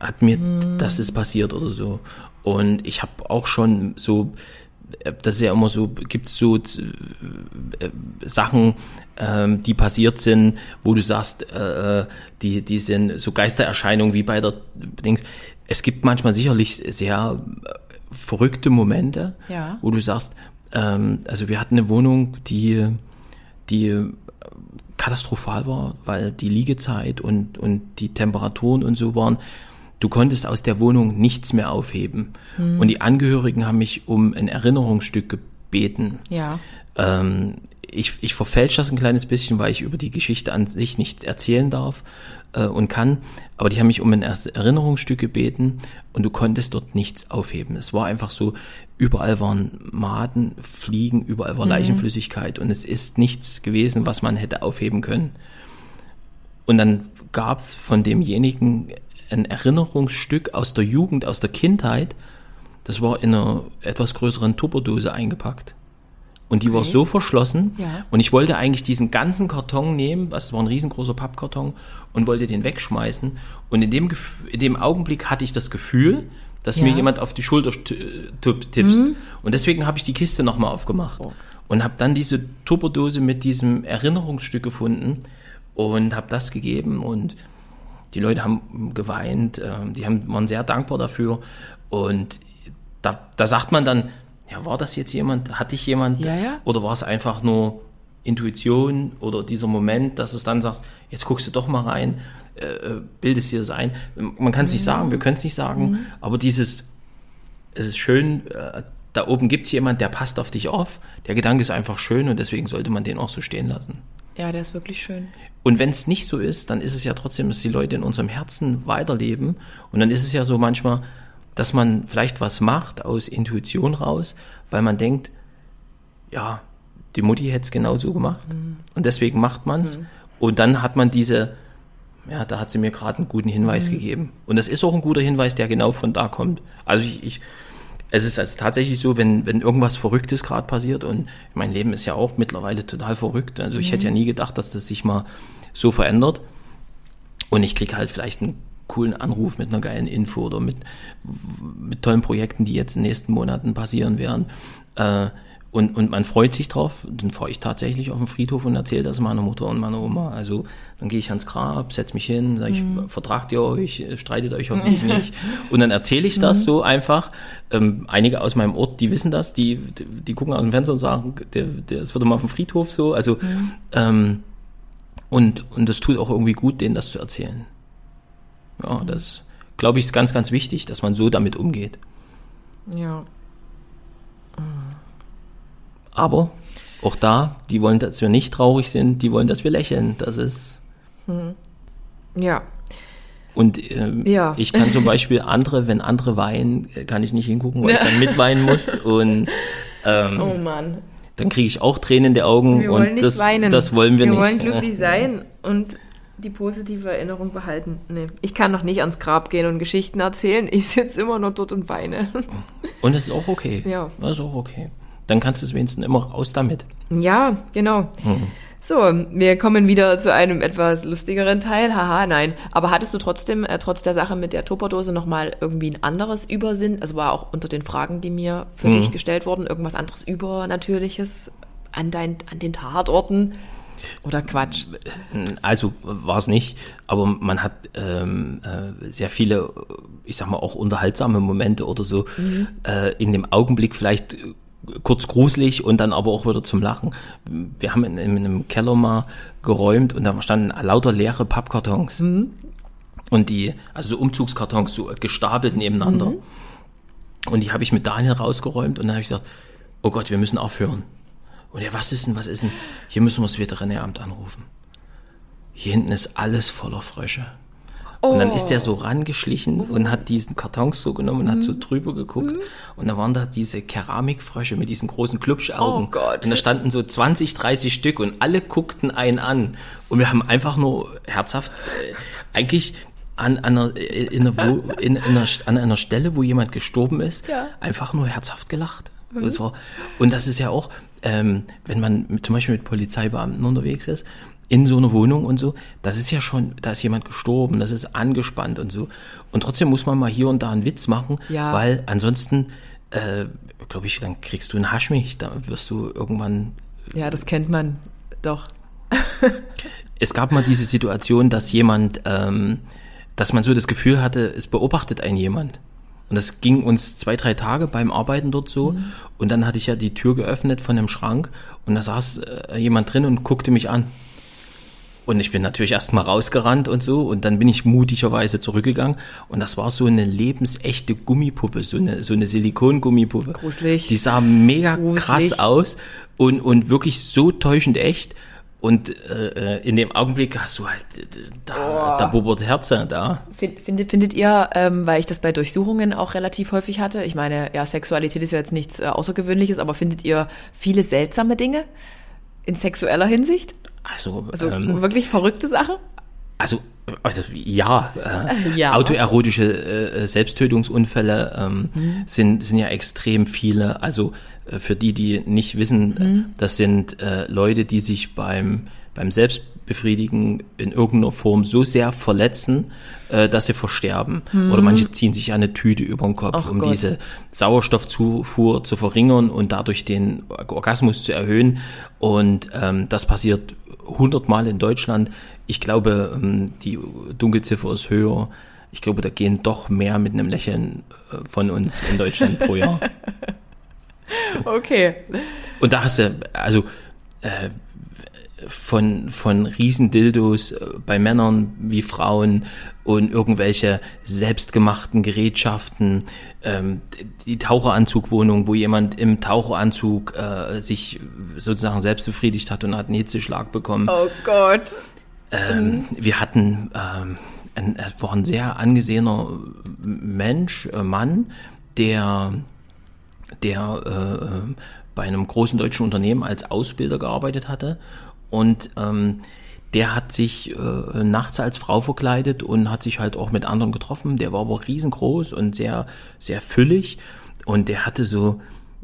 hat mir, das ist passiert oder so. Und ich habe auch schon so das ist ja immer so, gibt es so äh, Sachen, ähm, die passiert sind, wo du sagst, äh, die, die sind so Geistererscheinungen wie bei der Dings. Es gibt manchmal sicherlich sehr äh, verrückte Momente, Ja. wo du sagst, ähm, also wir hatten eine Wohnung, die, die katastrophal war, weil die Liegezeit und, und die Temperaturen und so waren. Du konntest aus der Wohnung nichts mehr aufheben. Und die Angehörigen haben mich um ein Erinnerungsstück gebeten. Ja. Ähm, ich, ich verfälsche das ein kleines bisschen, weil ich über die Geschichte an sich nicht erzählen darf äh, und kann. Aber die haben mich um ein Erinnerungsstück gebeten und du konntest dort nichts aufheben. Es war einfach so, überall waren Maden, Fliegen, überall war Leichenflüssigkeit und es ist nichts gewesen, was man hätte aufheben können. Und dann gab es von demjenigen ein Erinnerungsstück aus der Jugend, aus der Kindheit. Das war in einer etwas größeren Tupperdose eingepackt. Und die war Okay. so verschlossen. Ja. Und ich wollte eigentlich diesen ganzen Karton nehmen, das war ein riesengroßer Pappkarton, und wollte den wegschmeißen. Und in dem, in dem Augenblick hatte ich das Gefühl, dass Ja. mir jemand auf die Schulter st- tipp- tippst. Und deswegen habe ich die Kiste nochmal aufgemacht. Und habe dann diese Tupperdose mit diesem Erinnerungsstück gefunden und habe das gegeben. Und die Leute haben geweint, ähm, die haben, waren sehr dankbar dafür. Und da, da sagt man dann, ja, war das jetzt jemand, hatte ich jemand? Ja, ja. Oder war es einfach nur Intuition oder dieser Moment, dass es dann sagst, jetzt guckst du doch mal rein, äh, äh, bildest dir das ein. Man kann es nicht sagen, wir können es nicht sagen, aber dieses, es ist schön, äh, da oben gibt es jemand, der passt auf dich auf. Der Gedanke ist einfach schön und deswegen sollte man den auch so stehen lassen. Ja, der ist wirklich schön. Und wenn es nicht so ist, dann ist es ja trotzdem, dass die Leute in unserem Herzen weiterleben. Und dann ist es ja so manchmal, dass man vielleicht was macht aus Intuition raus, weil man denkt, ja, die Mutti hätte es genau so gemacht. Und deswegen macht man es. Und dann hat man diese, ja, da hat sie mir gerade einen guten Hinweis gegeben. Und das ist auch ein guter Hinweis, der genau von da kommt. Also ich, ich es ist also tatsächlich so, wenn, wenn irgendwas Verrücktes gerade passiert und mein Leben ist ja auch mittlerweile total verrückt. Also ich hätte ja nie gedacht, dass das sich mal so verändert. Und ich kriege halt vielleicht einen coolen Anruf mit einer geilen Info oder mit, mit tollen Projekten, die jetzt in den nächsten Monaten passieren werden. Äh, und, und man freut sich drauf. Dann fahre ich tatsächlich auf den Friedhof und erzähle das meiner Mutter und meiner Oma. Also dann gehe ich ans Grab, setze mich hin, sage ich, vertragt ihr euch, streitet euch hoffentlich nicht. Und dann erzähle ich das so einfach. Ähm, einige aus meinem Ort, die wissen das, die, die, die gucken aus dem Fenster und sagen, der, der, es wird immer auf dem Friedhof so. Also ähm, und, und das tut auch irgendwie gut, denen das zu erzählen. Ja, das glaube ich ist ganz, ganz wichtig, dass man so damit umgeht. Ja. Aber auch da, die wollen, dass wir nicht traurig sind, die wollen, dass wir lächeln. Das ist. Ja. Und ähm, Ja. ich kann zum Beispiel andere, wenn andere weinen, äh, kann ich nicht hingucken, weil ich dann mitweinen muss. Und ähm, Oh Mann. dann kriege ich auch Tränen in die Augen. Wir und wollen nicht das, weinen. das wollen wir, wir nicht. wollen glücklich sein und die positive Erinnerung behalten. Nee. Ich kann noch nicht ans Grab gehen und Geschichten erzählen. Ich sitze immer nur dort und weine. Und es ist auch okay. Ja. Das ist auch okay. Dann kannst du es wenigstens immer raus damit. Ja, genau. So, wir kommen wieder zu einem etwas lustigeren Teil. Haha, nein. Aber hattest du trotzdem, äh, trotz der Sache mit der Tupperdose, nochmal irgendwie ein anderes Übersinn? Also war auch unter den Fragen, die mir für dich gestellt wurden, irgendwas anderes Übernatürliches an, dein, an den Tatorten? Oder Quatsch? Also war es nicht, aber man hat ähm, äh, sehr viele, ich sag mal, auch unterhaltsame Momente oder so äh, in dem Augenblick vielleicht äh, kurz gruselig und dann aber auch wieder zum Lachen. Wir haben in, in einem Keller mal geräumt und da standen lauter leere Pappkartons. Und die, also so Umzugskartons, so gestapelt nebeneinander. Und die habe ich mit Daniel rausgeräumt und dann habe ich gesagt, oh Gott, wir müssen aufhören. Und ja, was ist denn, was ist denn? Hier müssen wir das Veterinäramt anrufen. Hier hinten ist alles voller Frösche. Und dann ist der so rangeschlichen und hat diesen Kartons so genommen und hat so drüber geguckt. Und da waren da diese Keramikfrösche mit diesen großen Klubschaugen. Oh Gott. Und da standen so 20, 30 Stück und alle guckten einen an. Und wir haben einfach nur herzhaft, äh, eigentlich an, an, einer, äh, in einer, in, in einer, an einer Stelle, wo jemand gestorben ist, Ja. einfach nur herzhaft gelacht. War, und das ist ja auch, ähm, wenn man mit, zum Beispiel mit Polizeibeamten unterwegs ist, in so einer Wohnung und so, das ist ja schon, da ist jemand gestorben, das ist angespannt und so. Und trotzdem muss man mal hier und da einen Witz machen, Ja. weil ansonsten äh, glaube ich, dann kriegst du einen Haschmich, da wirst du irgendwann. Ja, das kennt man doch. es gab mal diese Situation, dass jemand, ähm, dass man so das Gefühl hatte, es beobachtet einen jemand. Und das ging uns zwei, drei Tage beim Arbeiten dort so. Mhm. Und dann hatte ich ja die Tür geöffnet von dem Schrank und da saß äh, jemand drin und guckte mich an. Und ich bin natürlich erst mal rausgerannt und so und dann bin ich mutigerweise zurückgegangen und das war so eine lebensechte Gummipuppe, so eine, so eine Silikongummipuppe. Gruselig. Die sah mega Gruselig. krass aus und, und wirklich so täuschend echt. Und äh, in dem Augenblick hast du halt, da, oh. da bubbert Herze da. Findet, findet ihr, ähm, weil ich das bei Durchsuchungen auch relativ häufig hatte, ich meine, ja, Sexualität ist ja jetzt nichts äh, Außergewöhnliches, aber findet ihr viele seltsame Dinge in sexueller Hinsicht? Also, also ähm, wirklich verrückte Sachen? Also, also ja, äh, ja. autoerotische äh, Selbsttötungsunfälle ähm, mhm. sind, sind ja extrem viele. Also äh, für die, die nicht wissen, mhm. das sind äh, Leute, die sich beim, beim Selbstbefriedigen in irgendeiner Form so sehr verletzen, äh, dass sie versterben. Mhm. Oder manche ziehen sich eine Tüte über den Kopf, Ach um Gott. diese Sauerstoffzufuhr zu verringern und dadurch den Orgasmus zu erhöhen. Und ähm, das passiert hundertmal in Deutschland. Ich glaube, ähm, die Dunkelziffer ist höher. Ich glaube, da gehen doch mehr mit einem Lächeln äh, von uns in Deutschland pro Jahr. Okay. Und da hast du, also äh, von, von Riesendildos äh, bei Männern wie Frauen und irgendwelche selbstgemachten Gerätschaften, ähm, die Taucheranzugwohnung, wo jemand im Taucheranzug äh, sich sozusagen selbst befriedigt hat und hat einen Hitzeschlag bekommen. Oh Gott. Ähm, mhm. Wir hatten, ähm, ein, es war ein sehr angesehener Mensch, äh, Mann, der der äh, bei einem großen deutschen Unternehmen als Ausbilder gearbeitet hatte und ähm, der hat sich äh, nachts als Frau verkleidet und hat sich halt auch mit anderen getroffen. Der war aber riesengroß und sehr, sehr füllig und der hatte so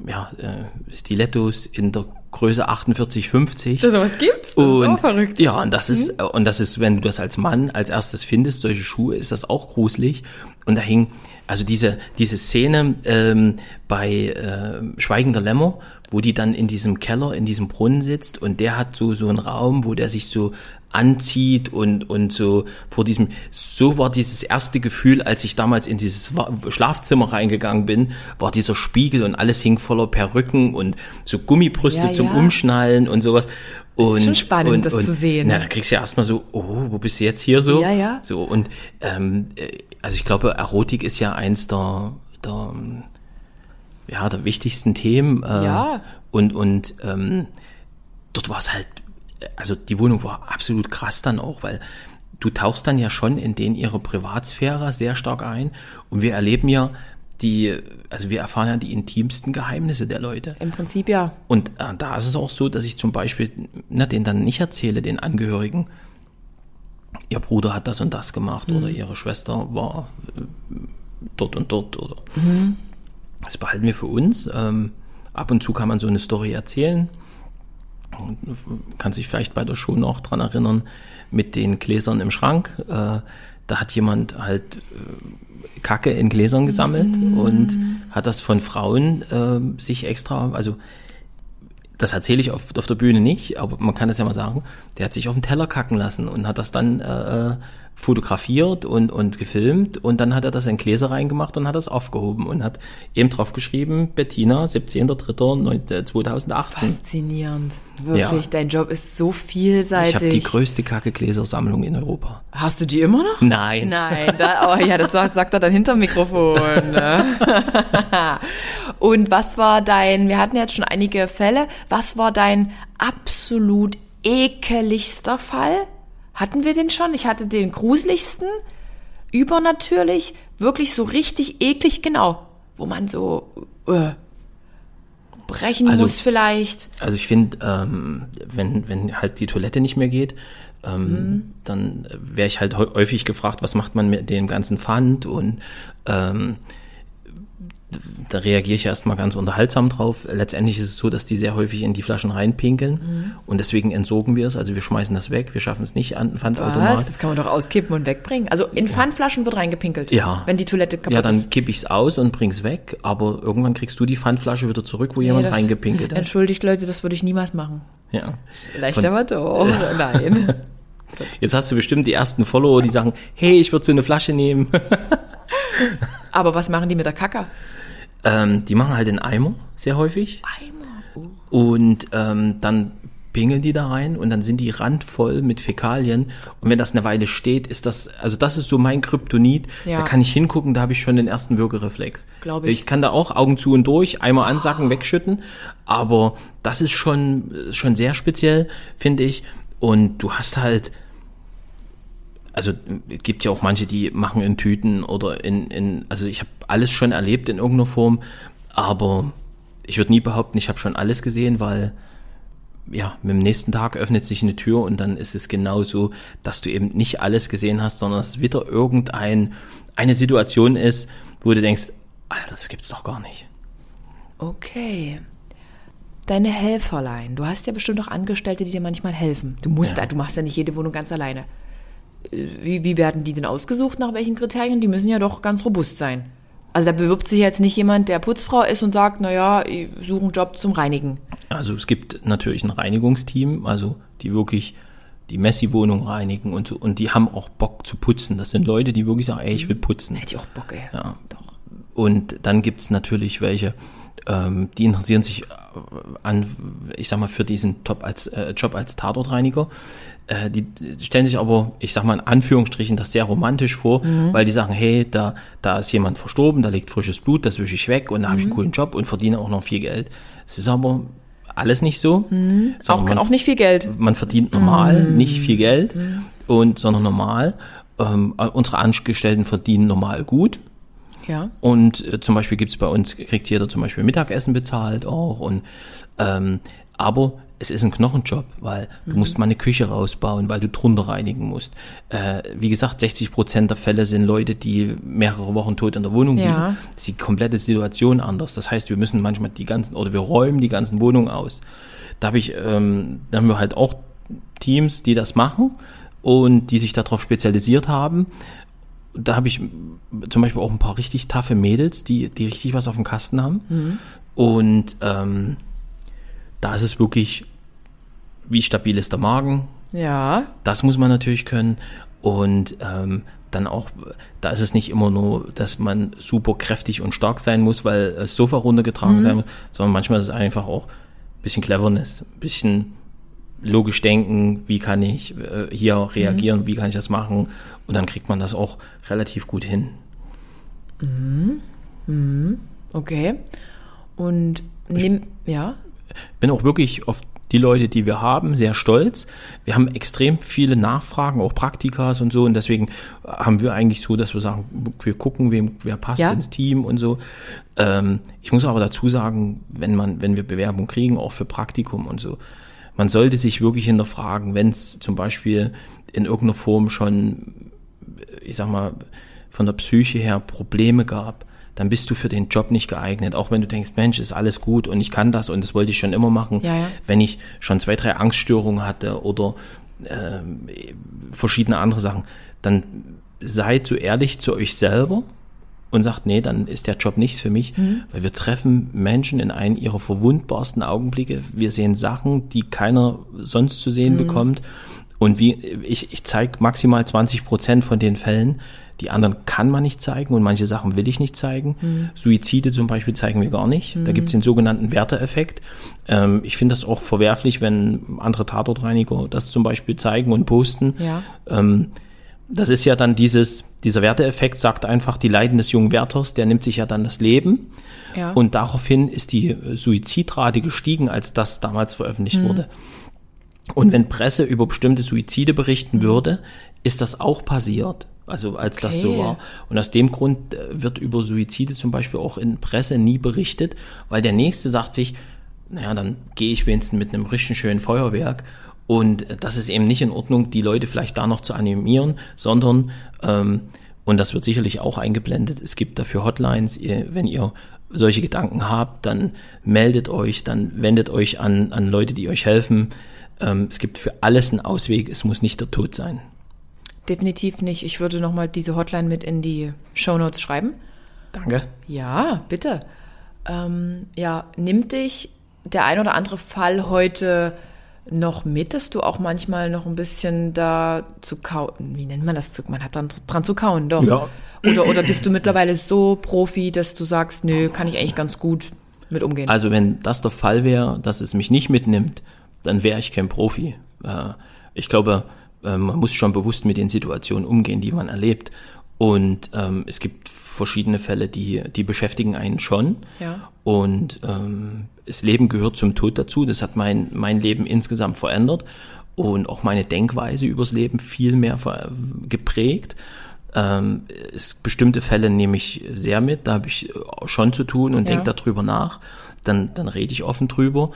ja, äh, Stilettos in der Größe 48, 50. Das sowas gibt's? Das und, ist auch verrückt. Ja, und das ist, mhm. und das ist, wenn du das als Mann als erstes findest, solche Schuhe, ist das auch gruselig. Und da hing, also diese, diese Szene ähm, bei äh, Schweigender Lämmer, wo die dann in diesem Keller, in diesem Brunnen sitzt und der hat so, so einen Raum, wo der sich so anzieht und, und so vor diesem, so war dieses erste Gefühl, als ich damals in dieses Schlafzimmer reingegangen bin, war dieser Spiegel und alles hing voller Perücken und so Gummibrüste ja, zum ja. Umschnallen und sowas. Und, das ist schon spannend, und, das und, zu sehen. Na, da kriegst du ja erstmal so, oh, wo bist du jetzt hier so? Ja, ja. So, und ähm, äh, also ich glaube, Erotik ist ja eins der, der ja, der wichtigsten Themen. Äh, ja. Und, und ähm, dort war es halt, also die Wohnung war absolut krass dann auch, weil du tauchst dann ja schon in den ihre Privatsphäre sehr stark ein. Und wir erleben ja die, also wir erfahren ja die intimsten Geheimnisse der Leute. Im Prinzip ja. Und äh, da ist es auch so, dass ich zum Beispiel ne, den dann nicht erzähle, den Angehörigen, ihr Bruder hat das und das gemacht mhm. oder ihre Schwester war äh, dort und dort oder mhm. Das behalten wir für uns. Ähm, ab und zu kann man so eine Story erzählen. Kann sich vielleicht bei der Show noch dran erinnern, mit den Gläsern im Schrank. Äh, da hat jemand halt äh, Kacke in Gläsern gesammelt mm. und hat das von Frauen äh, sich extra, also das erzähle ich auf, auf der Bühne nicht, aber man kann das ja mal sagen, der hat sich auf den Teller kacken lassen und hat das dann äh, fotografiert und, und gefilmt und dann hat er das in Gläser reingemacht und hat das aufgehoben und hat eben drauf geschrieben, Bettina, 17.03.2018. Faszinierend. Wirklich, ja. dein Job ist so vielseitig. Ich habe die größte Kacke-Gläsersammlung in Europa. Hast du die immer noch? Nein. Nein, da, oh ja, das sagt er dann hinter Mikrofon. Ne? und was war dein, wir hatten jetzt schon einige Fälle, was war dein absolut ekeligster Fall? Hatten wir den schon? Ich hatte den gruseligsten, übernatürlich, wirklich so richtig eklig, genau, wo man so äh, brechen also, muss vielleicht. Also ich finde, ähm, wenn, wenn halt die Toilette nicht mehr geht, ähm, mhm. dann wäre ich halt häufig gefragt, was macht man mit dem ganzen Pfand und ähm, da reagiere ich erstmal ganz unterhaltsam drauf. Letztendlich ist es so, dass die sehr häufig in die Flaschen reinpinkeln. Mhm. und deswegen entsorgen wir es. Also wir schmeißen das weg, wir schaffen es nicht an den Pfandautomat. Was? Das kann man doch auskippen und wegbringen. Also in Pfandflaschen wird reingepinkelt. Ja. Wenn die Toilette kaputt Ja, dann ist. kipp ich's aus und bring's weg, aber irgendwann kriegst du die Pfandflasche wieder zurück, wo jemand das- reingepinkelt hat. Entschuldigt Leute, das würde ich niemals machen. Ja. Vielleicht aber doch. Nein. Jetzt hast du bestimmt die ersten Follower, die sagen, hey, ich würde so eine Flasche nehmen. Aber was machen die mit der Kacke? Ähm, die machen halt den Eimer sehr häufig. Eimer. Und ähm, dann pingeln die da rein und dann sind die randvoll mit Fäkalien. Und wenn das eine Weile steht, ist das, also das ist so mein Kryptonit. Ja. Da kann ich hingucken, da habe ich schon den ersten Würgereflex. Glaub ich. Ich kann da auch Augen zu und durch, einmal ansacken, wegschütten. Aber das ist schon, schon sehr speziell, finde ich. Und du hast halt, also es gibt ja auch manche, die machen in Tüten oder in, in also ich habe alles schon erlebt in irgendeiner Form, aber ich würde nie behaupten, ich habe schon alles gesehen, weil ja, mit dem nächsten Tag öffnet sich eine Tür und dann ist es genauso, dass du eben nicht alles gesehen hast, sondern dass wieder irgendein eine Situation ist, wo du denkst, Alter, das gibt's doch gar nicht. Okay. Deine Helferlein. Du hast ja bestimmt auch Angestellte, die dir manchmal helfen. Du musst Ja. da, du machst ja nicht jede Wohnung ganz alleine. Wie, wie werden die denn ausgesucht? Nach welchen Kriterien? Die müssen ja doch ganz robust sein. Also da bewirbt sich jetzt nicht jemand, der Putzfrau ist und sagt, naja, ich suche einen Job zum Reinigen. Also es gibt natürlich ein Reinigungsteam, also die wirklich die Messi-Wohnung reinigen und so, und die haben auch Bock zu putzen. Das sind Leute, die wirklich sagen, ey, ich will putzen. Hätte ich auch Bock, ey. Ja. Doch. Und dann gibt's natürlich welche, ähm, die interessieren sich an, ich sag mal, für diesen Job als, äh, Job als Tatortreiniger. Äh, die stellen sich aber, ich sag mal in Anführungsstrichen, das sehr romantisch vor, weil die sagen, hey, da, da ist jemand verstorben, da liegt frisches Blut, das wische ich weg und da habe ich einen coolen Job und verdiene auch noch viel Geld. Es ist aber alles nicht so. Auch, sondern man auch nicht viel Geld. man verdient normal nicht viel Geld und sondern normal. Ähm, unsere Angestellten verdienen normal gut. Ja. Und äh, zum Beispiel gibt's bei uns, kriegt jeder zum Beispiel Mittagessen bezahlt auch. Und ähm, aber es ist ein Knochenjob, weil du musst mal eine Küche rausbauen, weil du drunter reinigen musst. Äh, wie gesagt, 60 Prozent der Fälle sind Leute, die mehrere Wochen tot in der Wohnung Ja. liegen. Das ist die komplette Situation anders. Das heißt, wir müssen manchmal die ganzen, oder wir räumen die ganzen Wohnungen aus. Da habe ich, ähm, da haben wir halt auch Teams, die das machen und die sich darauf spezialisiert haben. Da habe ich zum Beispiel auch ein paar richtig taffe Mädels, die, die richtig was auf dem Kasten haben. Und ähm, da ist es wirklich, wie stabil ist der Magen? Ja. Das muss man natürlich können. Und ähm, dann auch, da ist es nicht immer nur, dass man super kräftig und stark sein muss, weil das Sofa runtergetragen sein muss, sondern manchmal ist es einfach auch ein bisschen Cleverness, ein bisschen logisch denken, wie kann ich äh, hier reagieren, wie kann ich das machen und dann kriegt man das auch relativ gut hin. Okay. Und nimm, ja. bin auch wirklich auf die Leute, die wir haben, sehr stolz. Wir haben extrem viele Nachfragen, auch Praktikas und so. Und deswegen haben wir eigentlich so, dass wir sagen, wir gucken, wem, wer passt Ja. ins Team und so. Ähm, ich muss aber dazu sagen, wenn man, wenn wir Bewerbung kriegen, auch für Praktikum und so, man sollte sich wirklich hinterfragen, wenn es zum Beispiel in irgendeiner Form schon, ich sag mal, von der Psyche her Probleme gab, dann bist du für den Job nicht geeignet. Auch wenn du denkst, Mensch, ist alles gut und ich kann das und das wollte ich schon immer machen. Ja, ja. Wenn ich schon zwei, drei Angststörungen hatte oder ähm, verschiedene andere Sachen, dann seid so ehrlich zu euch selber und sagt, nee, dann ist der Job nichts für mich, weil wir treffen Menschen in einen ihrer verwundbarsten Augenblicke. Wir sehen Sachen, die keiner sonst zu sehen bekommt. Und wie ich, ich zeige maximal 20 Prozent von den Fällen. Die anderen kann man nicht zeigen und manche Sachen will ich nicht zeigen. Suizide zum Beispiel zeigen wir gar nicht. Da gibt es den sogenannten Werteeffekt. Ähm, ich finde das auch verwerflich, wenn andere Tatortreiniger das zum Beispiel zeigen und posten. Ja. Ähm, das ist ja dann dieses, dieser Werteeffekt sagt einfach, die Leiden des jungen Wärters, der nimmt sich ja dann das Leben. Ja. Und daraufhin ist die Suizidrate gestiegen, als das damals veröffentlicht wurde. Und wenn Presse über bestimmte Suizide berichten würde, ist das auch passiert. Also als das so Okay. war. Und aus dem Grund äh, wird über Suizide zum Beispiel auch in Presse nie berichtet, weil der Nächste sagt sich, naja, dann gehe ich wenigstens mit einem richtig schönen Feuerwerk. Und äh, das ist eben nicht in Ordnung, die Leute vielleicht da noch zu animieren, sondern, ähm, und das wird sicherlich auch eingeblendet, es gibt dafür Hotlines, wenn ihr solche Gedanken habt, dann meldet euch, dann wendet euch an, an Leute, die euch helfen. Ähm, es gibt für alles einen Ausweg, es muss nicht der Tod sein. Definitiv nicht. Ich würde nochmal diese Hotline mit in die Show Notes schreiben. Danke. Ja, bitte. Ähm, ja, nimmt dich der ein oder andere Fall heute noch mit, dass du auch manchmal noch ein bisschen da zu kauen, wie nennt man das? Man hat dann dran zu kauen, doch. Ja. Oder, oder bist du mittlerweile so Profi, dass du sagst, nö, kann ich eigentlich ganz gut mit umgehen? Also wenn das der Fall wäre, dass es mich nicht mitnimmt, dann wäre ich kein Profi. Äh, ich glaube, äh, man muss schon bewusst mit den Situationen umgehen, die man erlebt. Und ähm, es gibt verschiedene Fälle, die, die beschäftigen einen schon. Ja. Und ähm, das Leben gehört zum Tod dazu. Das hat mein, mein Leben insgesamt verändert und auch meine Denkweise übers Leben viel mehr geprägt. Ähm, es, bestimmte Fälle nehme ich sehr mit, da habe ich schon zu tun und ja. denke darüber nach. Dann, dann rede ich offen drüber.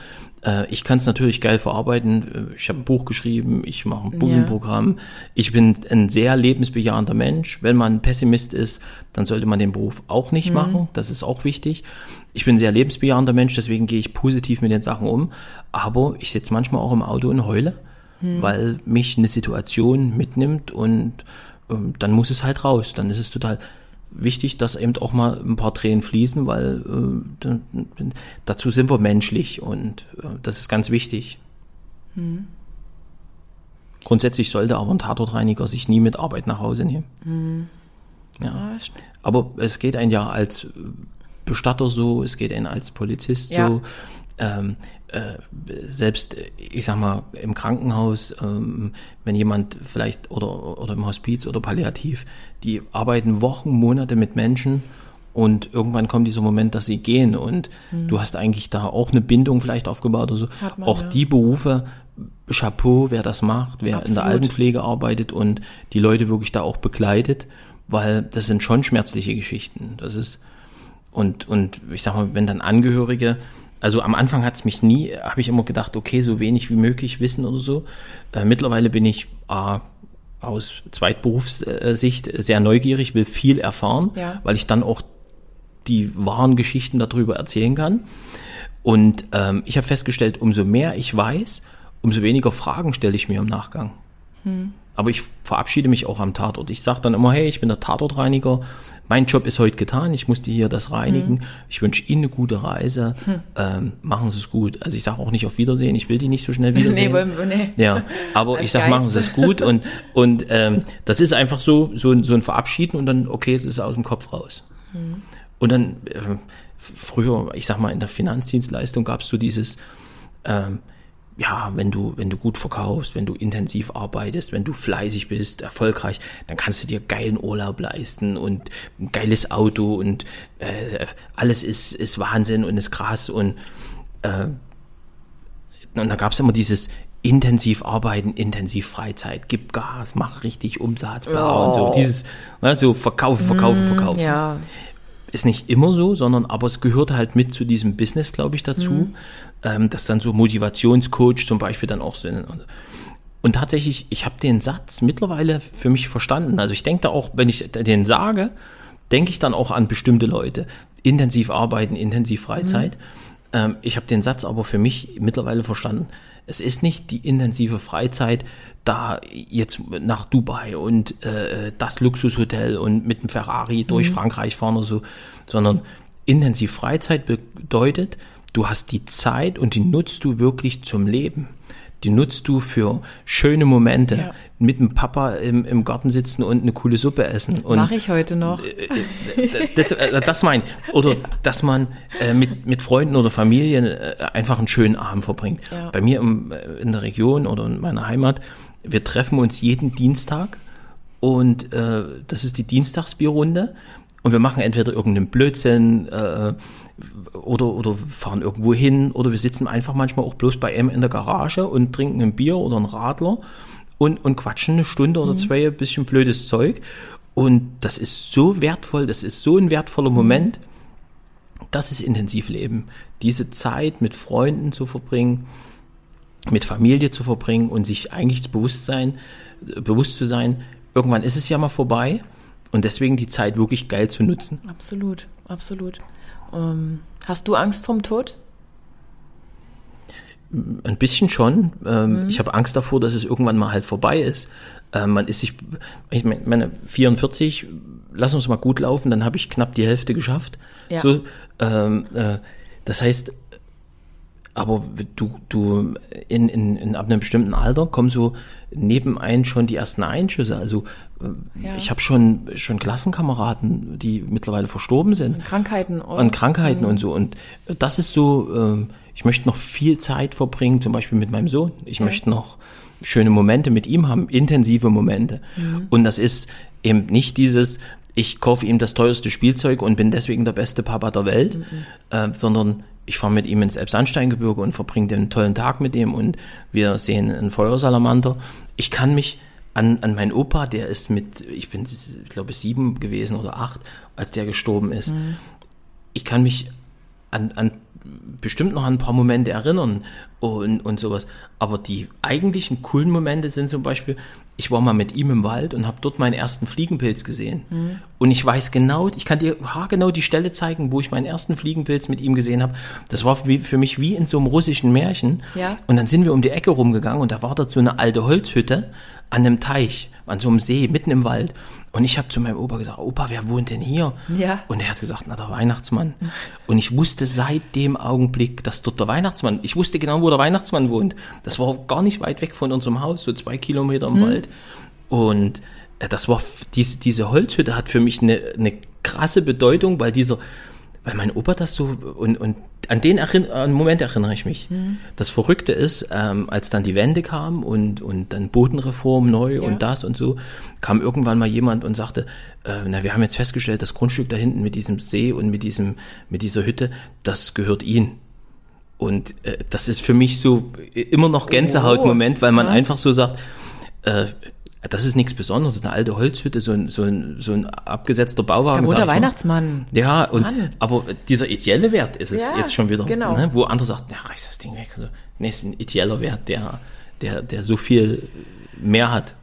Äh, ich kann es natürlich geil verarbeiten. Ich habe ein Buch geschrieben, ich mache ein Bogenprogramm. Ja. Ich bin ein sehr lebensbejahender Mensch. Wenn man Pessimist ist, dann sollte man den Beruf auch nicht mhm. machen. Das ist auch wichtig. Ich bin ein sehr lebensbejahender Mensch, deswegen gehe ich positiv mit den Sachen um. Aber ich sitze manchmal auch im Auto und heule, mhm. weil mich eine Situation mitnimmt und ähm, dann muss es halt raus. Dann ist es total wichtig, dass eben auch mal ein paar Tränen fließen, weil äh, dazu sind wir menschlich und äh, das ist ganz wichtig. Mhm. Grundsätzlich sollte aber ein Tatortreiniger sich nie mit Arbeit nach Hause nehmen. Mhm. Ja. Aber es geht ein ja als Bestatter so, es geht ein als Polizist ja. so. Ähm, äh, selbst, ich sag mal, im Krankenhaus, ähm, wenn jemand vielleicht oder, oder im Hospiz oder palliativ, die arbeiten Wochen, Monate mit Menschen und irgendwann kommt dieser Moment, dass sie gehen und mhm. du hast eigentlich da auch eine Bindung vielleicht aufgebaut oder so. Man, auch ja. die Berufe, Chapeau, wer das macht, wer Absolut. in der Altenpflege arbeitet und die Leute wirklich da auch begleitet, weil das sind schon schmerzliche Geschichten. Das ist, und, und ich sag mal, wenn dann Angehörige also am Anfang hat es mich nie, habe ich immer gedacht, okay, so wenig wie möglich wissen oder so. Äh, mittlerweile bin ich äh, aus Zweitberufssicht sehr neugierig, will viel erfahren, ja. weil ich dann auch die wahren Geschichten darüber erzählen kann. Und ähm, ich habe festgestellt, umso mehr ich weiß, umso weniger Fragen stelle ich mir im Nachgang. Hm. Aber ich verabschiede mich auch am Tatort. Ich sage dann immer, hey, ich bin der Tatortreiniger mein Job ist heute getan, ich musste hier das reinigen. Mhm. Ich wünsche Ihnen eine gute Reise. Mhm. Ähm, machen Sie es gut. Also ich sage auch nicht auf Wiedersehen, ich will die nicht so schnell wiedersehen. nee, nee. Ja, aber ich sage, machen Sie es gut und, und ähm, das ist einfach so, so, so ein Verabschieden und dann, okay, jetzt ist aus dem Kopf raus. Mhm. Und dann, äh, früher, ich sag mal, in der Finanzdienstleistung gab es so dieses, ähm, ja, wenn du, wenn du gut verkaufst, wenn du intensiv arbeitest, wenn du fleißig bist, erfolgreich, dann kannst du dir geilen Urlaub leisten und ein geiles Auto und äh, alles ist, ist Wahnsinn und ist krass und, äh, und da gab es immer dieses intensiv arbeiten, intensiv Freizeit, gib Gas, mach richtig Umsatz, bla oh. und so, dieses, ne, so verkaufen, verkaufen, mm, verkaufen. Ja ist nicht immer so, sondern aber es gehört halt mit zu diesem Business, glaube ich, dazu, mhm. Ähm, dass dann so Motivationscoach zum Beispiel dann auch so. Und tatsächlich, ich habe den Satz mittlerweile für mich verstanden. Also ich denke da auch, wenn ich den sage, denke ich dann auch an bestimmte Leute. Intensiv arbeiten, intensiv Freizeit. Mhm. Ähm, ich habe den Satz aber für mich mittlerweile verstanden. Es ist nicht die intensive Freizeit, da jetzt nach Dubai und äh, das Luxushotel und mit dem Ferrari durch mhm. Frankreich fahren oder so, sondern intensiv Freizeit bedeutet, du hast die Zeit und die nutzt du wirklich zum Leben. Die nutzt du für schöne Momente. Ja. Mit dem Papa im, im Garten sitzen und eine coole Suppe essen. Mache ich heute noch. Äh, äh, das, äh, das mein Oder ja. dass man mit, mit Freunden oder Familien einfach einen schönen Abend verbringt. Ja. Bei mir im, in der Region oder in meiner Heimat wir treffen uns jeden Dienstag und äh, das ist die Dienstagsbierrunde und wir machen entweder irgendeinen Blödsinn äh, oder, oder fahren irgendwo hin oder wir sitzen einfach manchmal auch bloß bei M in der Garage und trinken ein Bier oder ein Radler und, und quatschen eine Stunde oder mhm. zwei ein bisschen blödes Zeug. Und das ist so wertvoll, das ist so ein wertvoller Moment. Das ist Intensivleben. Diese Zeit mit Freunden zu verbringen, mit Familie zu verbringen und sich eigentlich das Bewusstsein, bewusst zu sein, irgendwann ist es ja mal vorbei und deswegen die Zeit wirklich geil zu nutzen. Absolut, absolut. Ähm, hast du Angst vom Tod? Ein bisschen schon. Ähm, mhm. Ich habe Angst davor, dass es irgendwann mal halt vorbei ist. Ähm, man ist sich, ich meine, 44, lass uns mal gut laufen, dann habe ich knapp die Hälfte geschafft. Ja. So, ähm, äh, das heißt, aber du, du in, in, in ab einem bestimmten Alter kommen so nebenein schon die ersten Einschüsse. Also äh, ja. ich habe schon schon Klassenkameraden, die mittlerweile verstorben sind. An Krankheiten. Oder? An Krankheiten mhm. und so. Und das ist so, äh, ich möchte noch viel Zeit verbringen, zum Beispiel mit meinem Sohn. Ich ja. möchte noch schöne Momente mit ihm haben, intensive Momente. Mhm. Und das ist eben nicht dieses, ich kaufe ihm das teuerste Spielzeug und bin deswegen der beste Papa der Welt, mhm. äh, sondern ich fahre mit ihm ins Elbsandsteingebirge und verbringe den tollen Tag mit ihm und wir sehen einen Feuersalamander. Ich kann mich an, an meinen Opa, der ist mit, ich bin, ich glaube, sieben gewesen oder acht, als der gestorben ist. Mhm. Ich kann mich an, an bestimmt noch an ein paar Momente erinnern und, und sowas. Aber die eigentlichen coolen Momente sind zum Beispiel, ich war mal mit ihm im Wald und habe dort meinen ersten Fliegenpilz gesehen. Mhm. Und ich weiß genau, ich kann dir genau die Stelle zeigen, wo ich meinen ersten Fliegenpilz mit ihm gesehen habe. Das war für mich wie in so einem russischen Märchen. Ja. Und dann sind wir um die Ecke rumgegangen und da war dort so eine alte Holzhütte an einem Teich, an so einem See, mitten im Wald. Und ich habe zu meinem Opa gesagt, Opa, wer wohnt denn hier? Ja. Und er hat gesagt, na, der Weihnachtsmann. Und ich wusste seit dem Augenblick, dass dort der Weihnachtsmann, ich wusste genau, wo der Weihnachtsmann wohnt. Das war gar nicht weit weg von unserem Haus, so zwei Kilometer im mhm. Wald. Und äh, das war, diese, diese Holzhütte hat für mich eine, eine krasse Bedeutung, weil dieser, weil mein Opa das so und, und an den Erinn an Moment erinnere ich mich. Mhm. Das Verrückte ist, ähm, als dann die Wende kam und, und dann Bodenreform neu ja. und das und so, kam irgendwann mal jemand und sagte, äh, na, wir haben jetzt festgestellt, das Grundstück da hinten mit diesem See und mit diesem, mit dieser Hütte, das gehört Ihnen. Und äh, das ist für mich so immer noch Gänsehautmoment, weil man ja. einfach so sagt, äh, das ist nichts Besonderes, das ist eine alte Holzhütte, so ein, so ein, so ein abgesetzter Bauwagen. Der rote Weihnachtsmann. Ja, und, aber dieser ideelle Wert ist es ja, jetzt schon wieder, genau. ne, wo andere sagen, ja, reiß das Ding weg. Also, nee, ist ein ideeller Wert, der, der, der so viel mehr hat.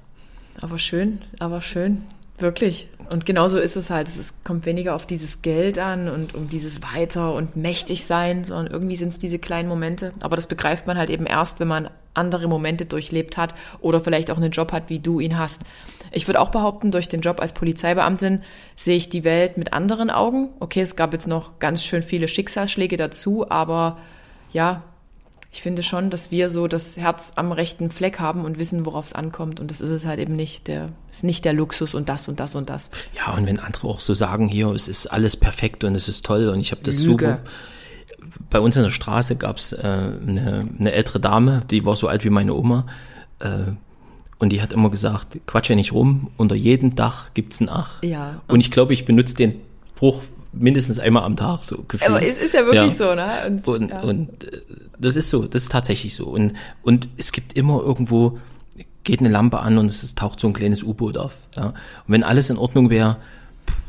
Aber schön, aber schön. Wirklich. Und genauso ist es halt. Es kommt weniger auf dieses Geld an und um dieses Weiter und mächtig sein, sondern irgendwie sind es diese kleinen Momente. Aber das begreift man halt eben erst, wenn man andere Momente durchlebt hat oder vielleicht auch einen Job hat, wie du ihn hast. Ich würde auch behaupten, durch den Job als Polizeibeamtin sehe ich die Welt mit anderen Augen. Okay, es gab jetzt noch ganz schön viele Schicksalsschläge dazu, aber ja, ich finde schon, dass wir so das Herz am rechten Fleck haben und wissen, worauf es ankommt. Und das ist es halt eben nicht. Der ist nicht der Luxus und das und das und das. Ja, und wenn andere auch so sagen, hier, es ist alles perfekt und es ist toll und ich habe das Lüge. super. Bei uns in der Straße gab es äh, eine, eine ältere Dame, die war so alt wie meine Oma. Äh, und die hat immer gesagt, quatsch ja nicht rum, unter jedem Dach gibt's ein Ach. Ja. Und, und ich glaube, ich benutze den Spruch mindestens einmal am Tag so gefühlt. Aber es ist ja wirklich ja. so, ne? Und, und, ja. und, äh, das ist so, das ist tatsächlich so. Und, und es gibt immer irgendwo, geht eine Lampe an und es taucht so ein kleines U-Boot auf. Ja? Und wenn alles in Ordnung wäre,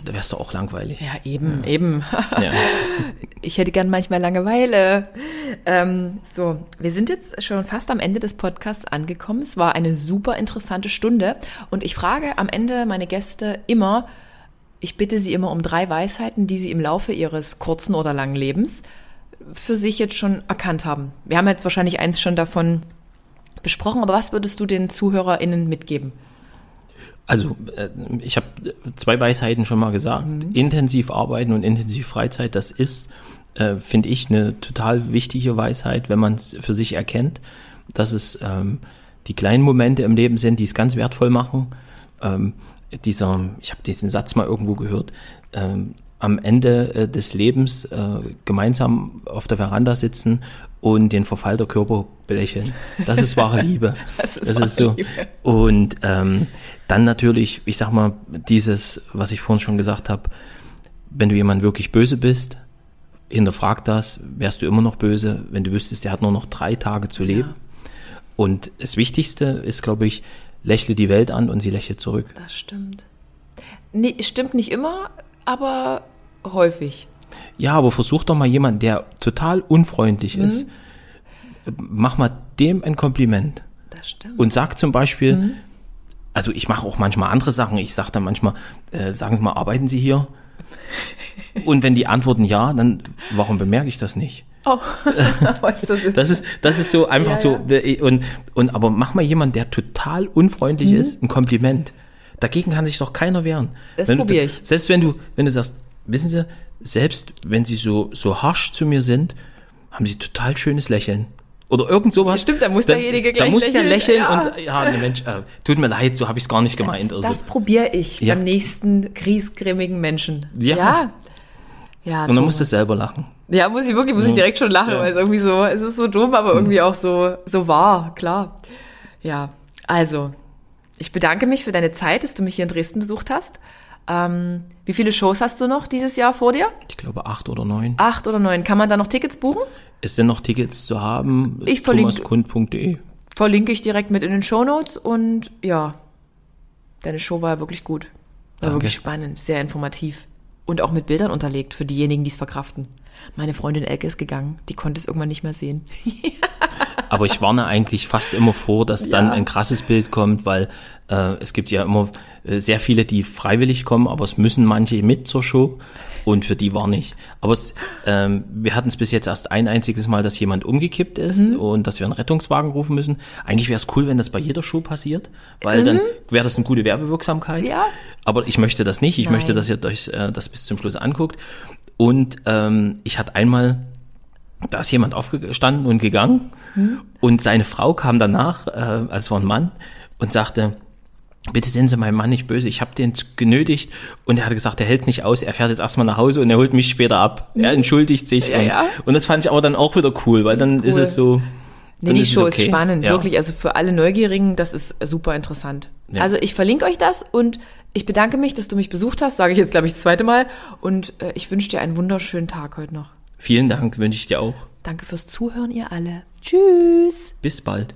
da wärst du auch langweilig. Ja, eben, ja. eben. Ja. Ich hätte gern manchmal Langeweile. Ähm, so, wir sind jetzt schon fast am Ende des Podcasts angekommen. Es war eine super interessante Stunde und ich frage am Ende meine Gäste immer, ich bitte Sie immer um drei Weisheiten, die Sie im Laufe Ihres kurzen oder langen Lebens für sich jetzt schon erkannt haben. Wir haben jetzt wahrscheinlich eins schon davon besprochen, aber was würdest du den ZuhörerInnen mitgeben? Also, äh, ich habe zwei Weisheiten schon mal gesagt. Mhm. Intensiv arbeiten und intensiv Freizeit, das ist, äh, finde ich, eine total wichtige Weisheit, wenn man es für sich erkennt, dass es ähm, die kleinen Momente im Leben sind, die es ganz wertvoll machen. Ähm, dieser, ich habe diesen Satz mal irgendwo gehört, ähm, am Ende äh, des Lebens äh, gemeinsam auf der Veranda sitzen und den Verfall der Körper belächeln. Das ist wahre Liebe. das ist, das ist so. Liebe. Und ähm, dann natürlich, ich sag mal, dieses, was ich vorhin schon gesagt habe, wenn du jemand wirklich böse bist, hinterfrag das, wärst du immer noch böse, wenn du wüsstest, der hat nur noch drei Tage zu leben. Ja. Und das Wichtigste ist, glaube ich, lächle die Welt an und sie lächelt zurück. Das stimmt. Nee, stimmt nicht immer, aber häufig. Ja, aber versuch doch mal jemanden, der total unfreundlich mhm. ist, mach mal dem ein Kompliment. Das stimmt. Und sag zum Beispiel, mhm. also ich mache auch manchmal andere Sachen. Ich sage dann manchmal, äh, sagen Sie mal, arbeiten Sie hier? Und wenn die antworten ja, dann warum bemerke ich das nicht? Oh, Das ist, das ist so einfach Ja, so. Und, und aber mach mal jemand, der total unfreundlich Mhm. ist, ein Kompliment. Dagegen kann sich doch keiner wehren. Das Wenn du- probier ich. Selbst wenn du, wenn du sagst, wissen Sie, selbst wenn Sie so, so harsch zu mir sind, haben Sie total schönes Lächeln. Oder irgend sowas. Stimmt, da muss Dann- derjenige Da gleich muss der lächeln, lächeln ja. und ja, ne Mensch, äh, tut mir leid, so habe ich es gar nicht gemeint. Also, das probiere ich Ja. beim nächsten griesgrämigen Menschen. Ja. Ja. Ja, und dann musst du selber lachen. Ja, muss ich wirklich, muss ich direkt schon lachen, weil es irgendwie so, es ist so dumm, aber irgendwie auch so, so wahr, klar. Ja, also, ich bedanke mich für deine Zeit, dass du mich hier in Dresden besucht hast. Ähm, wie viele Shows hast du noch dieses Jahr vor dir? Ich glaube acht oder neun. Acht oder neun. Kann man da noch Tickets buchen? Ist denn noch Tickets zu haben? Ich verlinke- thomaskund.de. Verlinke ich direkt mit in den Shownotes und ja, deine Show war ja wirklich gut. War Danke. wirklich spannend, sehr informativ. Und auch mit Bildern unterlegt für diejenigen, die es verkraften. Meine Freundin Elke ist gegangen, die konnte es irgendwann nicht mehr sehen. Aber ich warne eigentlich fast immer vor, dass dann Ja. ein krasses Bild kommt, weil äh, es gibt ja immer äh, sehr viele, die freiwillig kommen, aber es müssen manche mit zur Show und für die warne ich. Aber es, ähm, wir hatten es bis jetzt erst ein einziges Mal, dass jemand umgekippt ist Mhm. und dass wir einen Rettungswagen rufen müssen. Eigentlich wäre es cool, wenn das bei jeder Show passiert, weil dann wäre das eine gute Werbewirksamkeit. Mhm. Ja. Aber ich möchte das nicht. Ich Nein. möchte, dass ihr euch äh, das bis zum Schluss anguckt. Und ähm, ich hatte einmal da ist jemand aufgestanden und gegangen und seine Frau kam danach, äh, also es war ein Mann, und sagte, bitte sind Sie meinem Mann nicht böse, ich habe den genötigt und er hat gesagt, er hält es nicht aus, er fährt jetzt erstmal nach Hause und er holt mich später ab. Er entschuldigt sich. Ja, und, ja. und das fand ich aber dann auch wieder cool, weil ist dann ist cool. es so. Nee, die ist Show ist okay. spannend, Ja. wirklich. Also für alle Neugierigen, das ist super interessant. Ja. Also ich verlinke euch das und ich bedanke mich, dass du mich besucht hast, sage ich jetzt, glaube ich, das zweite Mal. Und äh, ich wünsche dir einen wunderschönen Tag heute noch. Vielen Dank, wünsche ich dir auch. Danke fürs Zuhören, ihr alle. Tschüss. Bis bald.